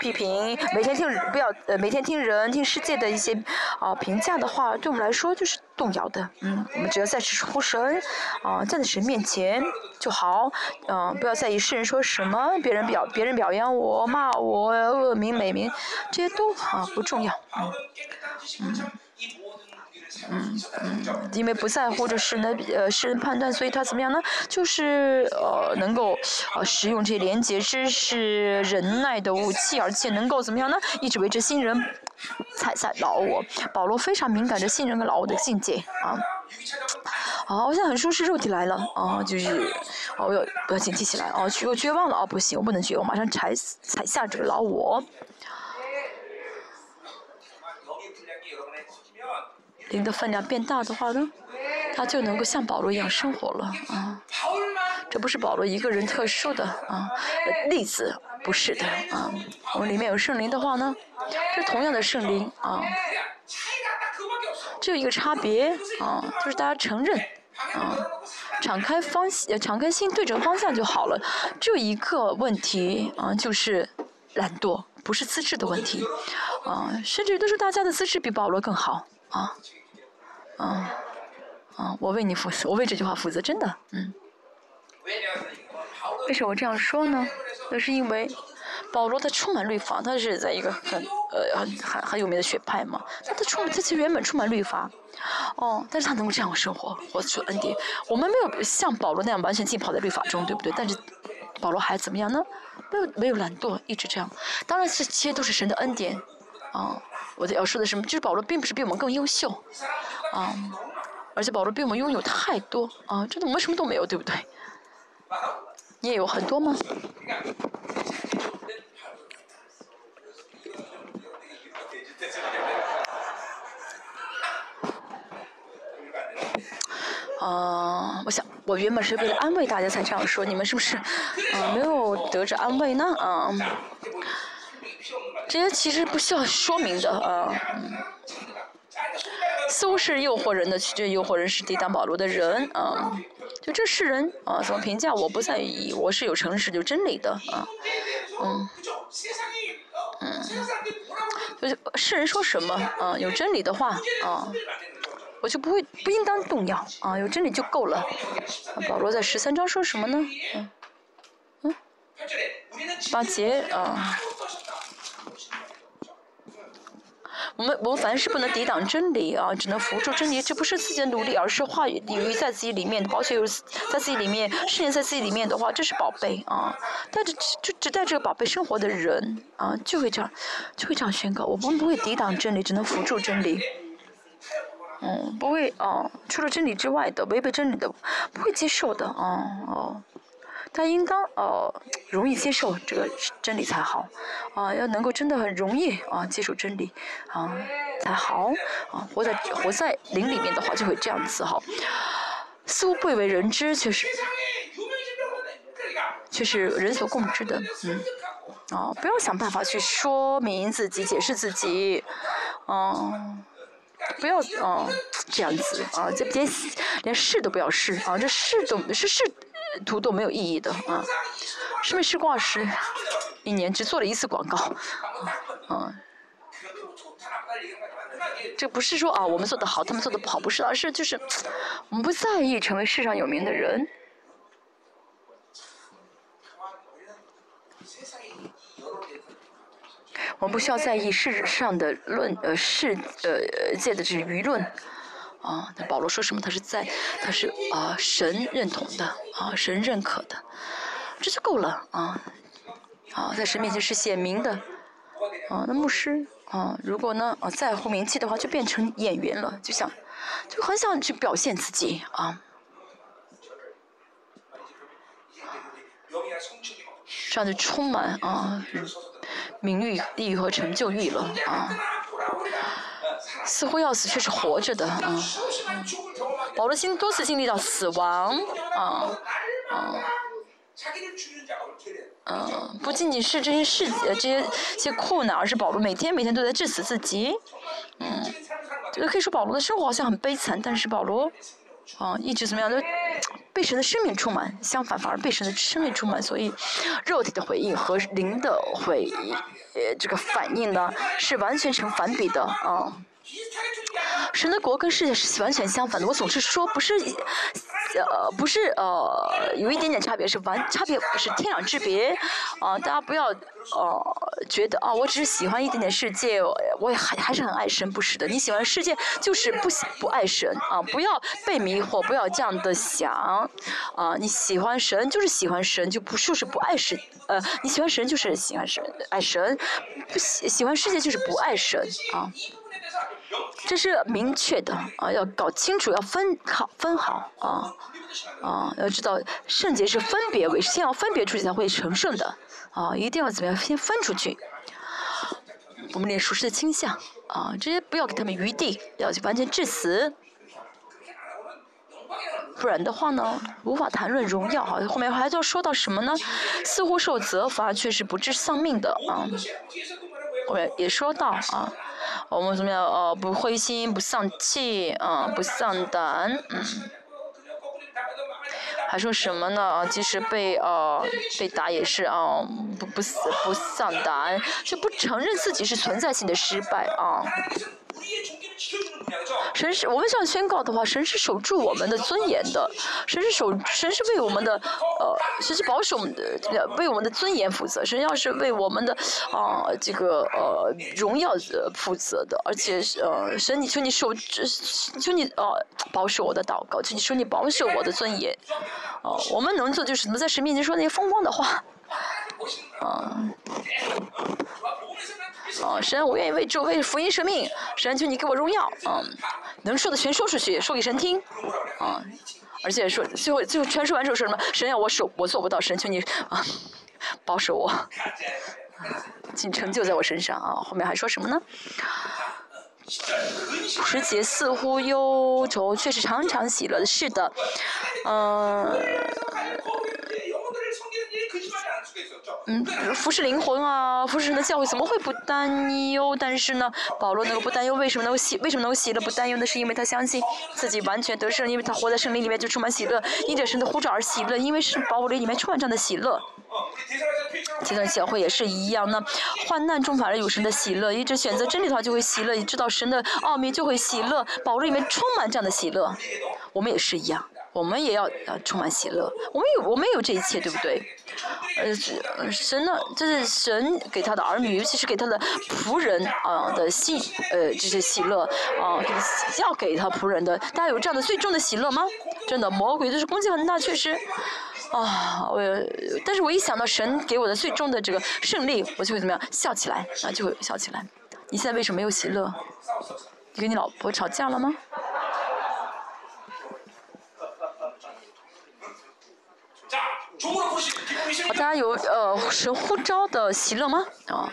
批评，每天听不要呃，每天听人听世界的一些啊评价的话，对我们来说就是动摇的。嗯，我们只要在持呼神啊，站在神面前就好。嗯，不要在意世人说什么，别人表别人表扬我骂我恶名美名，这些都啊不重要。嗯嗯。嗯嗯，因为不在乎这世人呃世人判断，所以他怎么样呢？就是呃能够呃使用这些廉洁知识、忍耐的武器，而且能够怎么样呢？一直维持新人踩在老我。保罗非常敏感的信任跟老我的境界啊。好，我现在很舒适，肉体来了啊，就是哦，我要不要警惕起来哦，绝我绝望了啊，不行，我不能绝望，马上踩死踩下这个老我。灵的分量变大的话呢，他就能够像保罗一样生活了啊。这不是保罗一个人特殊的啊例子，不是的啊。我们里面有圣灵的话呢，这同样的圣灵啊，只有一个差别啊，就是大家承认啊，敞开方，敞开心对准方向就好了。只有一个问题啊，就是懒惰，不是资质的问题啊，甚至都是大家的资质比保罗更好啊。啊，啊！我为你负责，我为这句话负责，真的，嗯。为什么这样说呢？那是因为保罗他充满律法，他是在一个很呃很很很有名的学派嘛。他他充满，他其实原本充满律法，哦，但是他能够这样生活，活出恩典。我们没有像保罗那样完全浸泡在律法中，对不对？但是保罗还怎么样呢？没有没有懒惰，一直这样。当然，这些都是神的恩典，啊。我要说的是什么？就是保罗并不是比我们更优秀，啊，而且保罗比我们拥有太多，啊，真的我们什么都没有，对不对？你也有很多吗？啊，我想我原本是为了安慰大家才这样说，你们是不是啊没有得着安慰呢？啊？这些其实不需要说明的啊，似乎是诱惑人的，这诱惑人是抵挡保罗的人啊，就这世人啊，怎么评价我不在意，我是有诚实有真理的啊，嗯，嗯，就是世人说什么啊，有真理的话啊，我就不会不应当动摇啊，有真理就够了。保罗在十三章说什么呢？嗯，嗯，八节啊。我们我们凡是不能抵挡真理啊，只能扶助真理。这不是自己的努力，而是话语语在自己里面，保险有在自己里面，事业在自己里面的话，这是宝贝啊。带着就只带这个宝贝生活的人啊，就会这样就会这样宣告：我们不会抵挡真理，只能扶助真理。嗯，不会啊，除了真理之外的违背真理的，不会接受的啊哦。他应当呃容易接受这个真理才好，啊要能够真的很容易啊接受真理啊才好啊活在活在灵里面的话就会这样子哈，似乎不为人知却是却是人所共知的嗯啊不要想办法去说明自己解释自己啊不要啊这样子啊这连连试都不要试啊这试都是试。图都没有意义的啊！是没试过时，一年只做了一次广告，啊，这不是说啊我们做的好，他们做的不好，不是，而是就是我们不在意成为世上有名的人。我们不需要在意世上的论呃世呃界的这舆论啊。那保罗说什么？他是在他是啊神认同的啊神认可的，这就够了啊啊在神面前是显明的啊。那牧师。啊，如果呢，啊在乎名气的话，就变成演员了，就想，就很想去表现自己啊，这样就充满啊名誉、利益和成就欲了啊，似乎要死却是活着的嗯，保罗经多次经历到死亡啊啊。嗯，不仅仅是这些事呃这些些苦难，而是保罗每天每天都在致死自己。嗯，这个可以说保罗的生活好像很悲惨，但是保罗啊一直怎么样都被神的生命充满，相反反而被神的生命充满，所以肉体的回应和灵的回呃这个反应呢是完全成反比的啊。神的国跟世界是完全相反的。我总是说，不是，呃，不是，呃，有一点点差别，是完差别不是天壤之别。啊，大家不要，呃，觉得啊，我只是喜欢一点点世界，我也还还是很爱神，不是的。你喜欢世界就是不不爱神啊！不要被迷惑，不要这样的想。啊，你喜欢神就是喜欢神，就不就是不爱神。呃，你喜欢神就是喜欢神，爱神；不喜喜欢世界就是不爱神啊。这是明确的啊，要搞清楚，要分好分好啊啊，要知道圣洁是分别为，先要分别出去才会成圣的啊，一定要怎么样，先分出去。我们练熟识的倾向啊，这些不要给他们余地，要去完全致死，不然的话呢，无法谈论荣耀哈。后面还要说到什么呢？似乎受责罚却是不致丧命的啊。我也说到啊。我们怎么样？呃，不灰心，不丧气，啊，不丧胆，嗯。还说什么呢？啊即使被呃被打也是啊，不不死不丧胆，就不承认自己是存在性的失败啊。神是，我们想宣告的话，神是守住我们的尊严的，神是守，神是为我们的，呃，神是保守我们的，为我们的尊严负责。神要是为我们的，啊，这个呃荣耀负责的，而且呃，神你求你守，求你呃保守我的祷告，求你说你保守我的尊严，哦，我们能做就是能在神面前说那些风光的话，啊。神，我愿意为主为福音舍命。神，求你给我荣耀。嗯，能说的全说出去，说给神听。啊，而且说最后最后全说完之后说什么？神要我守，我做不到。神，求你啊，保守我，请成就在我身上啊。后面还说什么呢？时节似乎忧愁，却是常常喜乐。是的，嗯。嗯，服侍灵魂啊，服侍神的教会怎么会不担忧？但是呢，保罗能够不担忧，为什么能够喜？为什么能够喜乐不担忧呢？是因为他相信自己完全得胜，因为他活在圣灵里面就充满喜乐，因着神的呼召而喜乐，因为是保罗里面充满这样的喜乐。这段教会也是一样呢，患难中反而有神的喜乐，一直选择真理的话就会喜乐，知道神的奥秘就会喜乐，保罗里面充满这样的喜乐，我们也是一样。我们也要呃充满喜乐，我们有我们有这一切，对不对？呃，神呢，这是神给他的儿女，尤其是给他的仆人啊的信，呃，这些喜乐啊，要给他仆人的。大家有这样的最重的喜乐吗？真的，魔鬼就是攻击很大，确实啊，我，但是我一想到神给我的最终的这个胜利，我就会怎么样笑起来啊，就会笑起来。你现在为什么没有喜乐？你跟你老婆吵架了吗？大家有呃神呼召的喜乐吗？啊，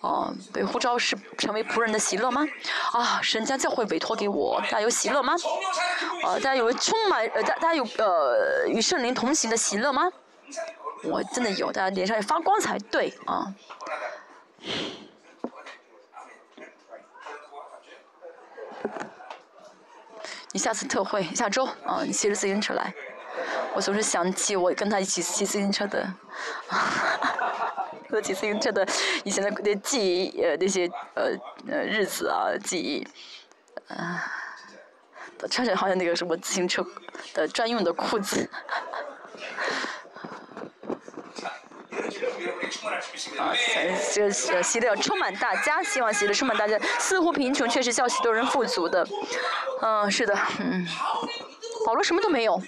哦，被呼召是成为仆人的喜乐吗？啊，神将教会委托给我，大家有喜乐吗？啊，大家有充满呃，大大家有呃与圣灵同行的喜乐吗？我真的有，大家脸上也发光才对啊。你下次特会，下周啊，你骑着自行车来。我总是想起我跟他一起骑自行车的，骑自行车的以前的那记忆，呃，那些呃呃日子啊，记忆，啊，穿着好像那个什么自行车的专用的裤子。啊，这个喜乐充满大家，希望喜乐充满大家。似乎贫穷，却是叫许多人富足的。嗯，是的，嗯。保罗什么都没有，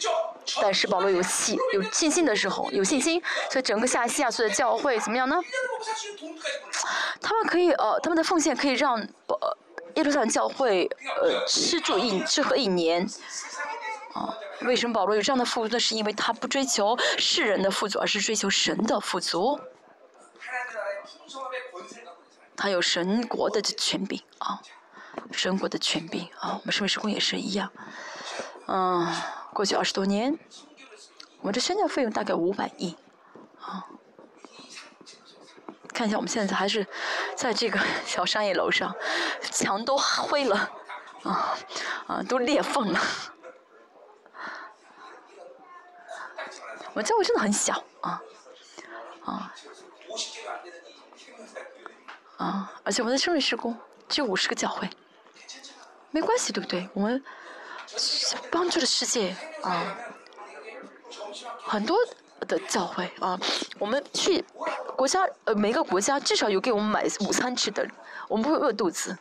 但是保罗有信，有信心的时候，有信心，所以整个夏西亚所的教会怎么样呢？他们可以呃，他们的奉献可以让呃耶路撒冷教会呃吃住一吃喝一年。啊，为什么保罗有这样的富足？那是因为他不追求世人的富足，而是追求神的富足。他有神国的权柄啊，神国的权柄啊，我们圣美施工也是一样。嗯，过去二十多年，我们这宣教费用大概五百亿，啊，看一下我们现在还是在这个 小商业楼上，墙都灰了，啊啊，都裂缝了，我们教会真的很小啊，啊，啊，而且我们的圣美施工只有五十个教会，没关系，对不对？我们。帮助了世界啊，很多的教会啊，我们去国家呃每个国家至少有给我们买午餐吃的，我们不会饿肚子。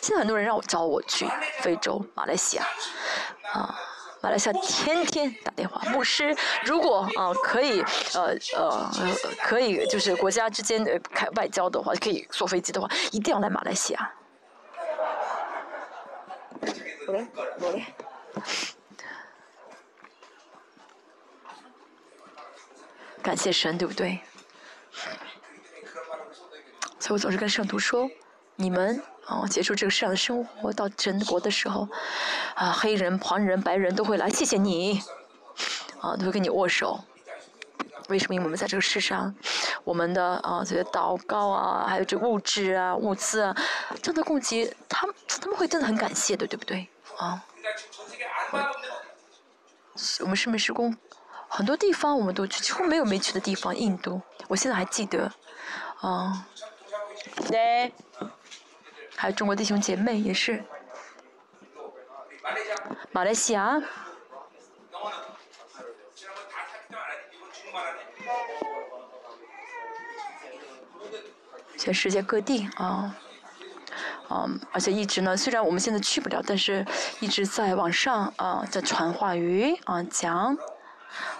现在很多人让我找我去非洲马来西亚啊，马来西亚天天打电话，牧师如果啊可以呃呃可以就是国家之间的开外交的话，可以坐飞机的话，一定要来马来西亚。感谢神，对不对？所以我总是跟圣徒说：你们啊，结束这个世上的生活，到神国的时候，啊，黑人、黄人、白人都会来谢谢你，啊，都会跟你握手。为什么？因为我们在这个世上，我们的啊这些祷告啊，还有这物质啊、物资啊，这样的供给，他们他们会真的很感谢的，对不对？啊。我们是没施工，很多地方我们都去，几乎没有没去的地方。印度，我现在还记得，啊，对，还有中国弟兄姐妹也是，马来西亚，全世界各地啊。嗯，而且一直呢，虽然我们现在去不了，但是一直在网上啊，在传话语啊，讲，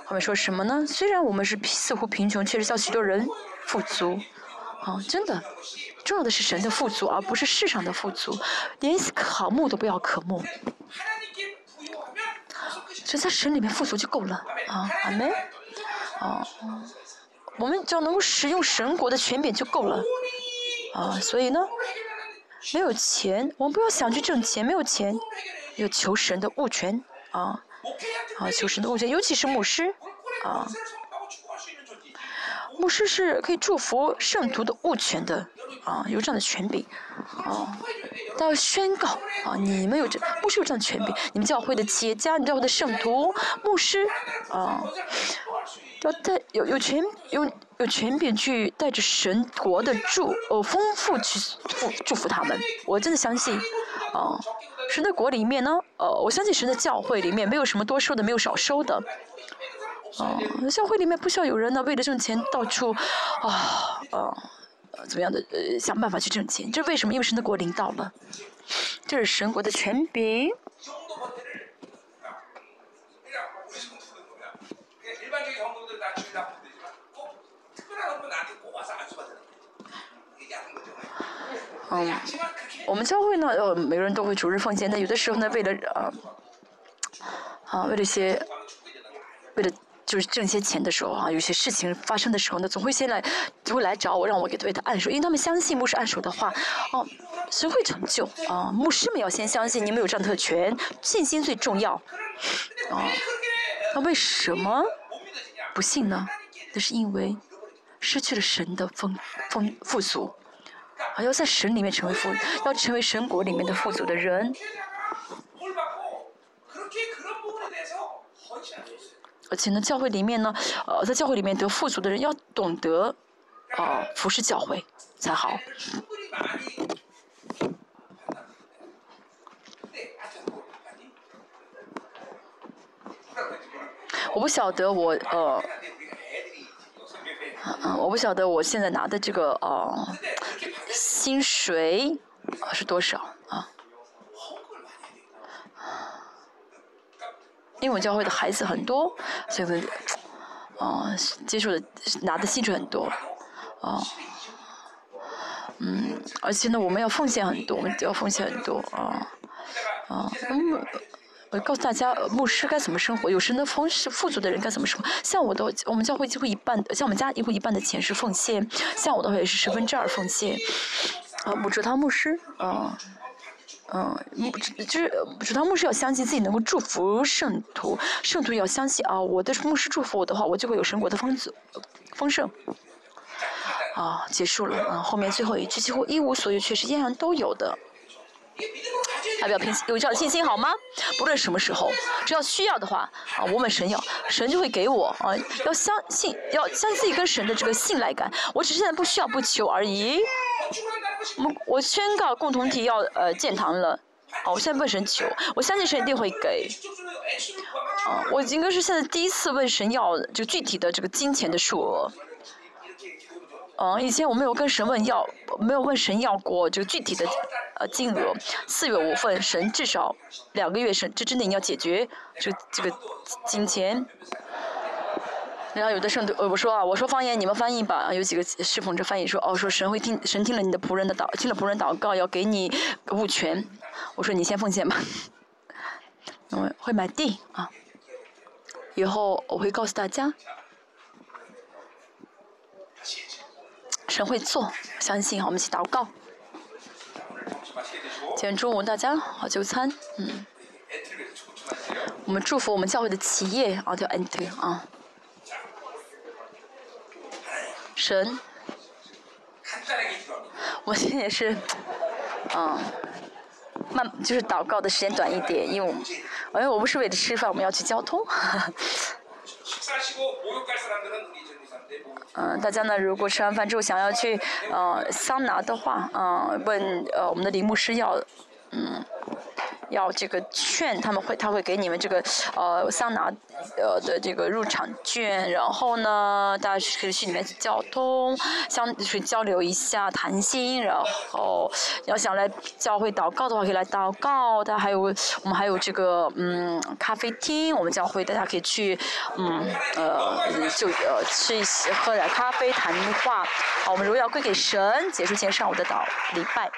后面说什么呢？虽然我们是似乎贫穷，却是叫许多人富足，啊，真的，重要的是神的富足，而不是世上的富足，连渴慕都不要渴慕，只在神里面富足就够了，啊，阿门，啊，我们只要能够使用神国的权柄就够了，啊，所以呢。没有钱，我们不要想去挣钱。没有钱，要求神的物权啊啊！求神的物权，尤其是牧师啊。牧师是可以祝福圣徒的物权的啊，有这样的权柄啊。要宣告啊，你们有这牧师有这样的权柄，你们教会的企业家，你教会的圣徒牧师啊。要带有有权有有权柄去带着神国的祝呃丰富去祝祝福他们，我真的相信，啊，神的国里面呢，呃，我相信神的教会里面没有什么多收的，没有少收的，啊，教会里面不需要有人呢为了挣钱到处，啊啊，怎么样的呃想办法去挣钱，这为什么？因为神的国领导了，这是神国的权柄。嗯，我们教会呢，呃，每个人都会逐日奉献。但有的时候呢，为了呃，啊，为了些，为了就是挣些钱的时候啊，有些事情发生的时候呢，总会先来，就会来找我，让我给为他按手，因为他们相信牧师按手的话，哦，谁会成就啊？牧师们要先相信你们有这样特权，信心最重要。啊，那为什么不信呢？那是因为失去了神的丰丰富足。还要在神里面成为富，要成为神国里面的富足的人。而且呢，教会里面呢，呃，在教会里面得富足的人要懂得，啊，服侍教会才好。我不晓得我呃，嗯，我不晓得我现在拿的这个呃薪水是多少啊？因为我教会的孩子很多，所以说，哦，接受的拿的薪水很多，哦，嗯，而且呢，我们要奉献很多，我们要奉献很多，啊，啊，嗯。我告诉大家，牧师该怎么生活，有神的丰是富足的人该怎么生活。像我的，我们教会几乎一半，像我们家几乎一半的钱是奉献，像我的话也是十分之二奉献。啊，主堂牧师，啊，嗯，牧就是主堂牧师要相信自己能够祝福圣徒，圣徒要相信啊，我的牧师祝福我的话，我就会有神国的丰足丰盛。啊，结束了，啊，后面最后一句几乎一无所有，却是样样都有的。要不要凭有这样信心好吗？不论什么时候，只要需要的话，啊，我们神要，神就会给我啊。要相信，要相信自己跟神的这个信赖感。我只是现在不需要不求而已。我我宣告共同体要呃建堂了，哦，我现在问神求，我相信神一定会给。啊，我应该是现在第一次问神要就具体的这个金钱的数额。嗯，以前我没有跟神问要，没有问神要过就具体的呃金额。四月五份，神至少两个月神这之内你要解决就这个金钱。然后有的圣徒，我说啊，我说方言，你们翻译吧。有几个侍奉者翻译说，哦，说神会听，神听了你的仆人的祷，听了仆人祷告，要给你物权。我说你先奉献吧。我会买地啊，以后我会告诉大家。神会做，相信，我们一起祷告。今天中午大家好就餐，嗯，我们祝福我们教会的企业啊，叫 Enter 啊。神，我现在也是，嗯，慢就是祷告的时间短一点，因为，因为我不是为了吃饭，我们要去交通。嗯，大家呢，如果吃完饭之后想要去呃桑拿的话，嗯，问呃我们的林牧师要，嗯。要这个券，他们会他会给你们这个呃桑拿呃的这个入场券，然后呢，大家可以去里面交通，相去交流一下谈心，然后要想来教会祷告的话可以来祷告，大家还有我们还有这个嗯咖啡厅，我们教会大家可以去嗯呃就呃吃一些喝点咖啡谈话，好，我们荣耀归给神，结束今天上午的祷礼拜。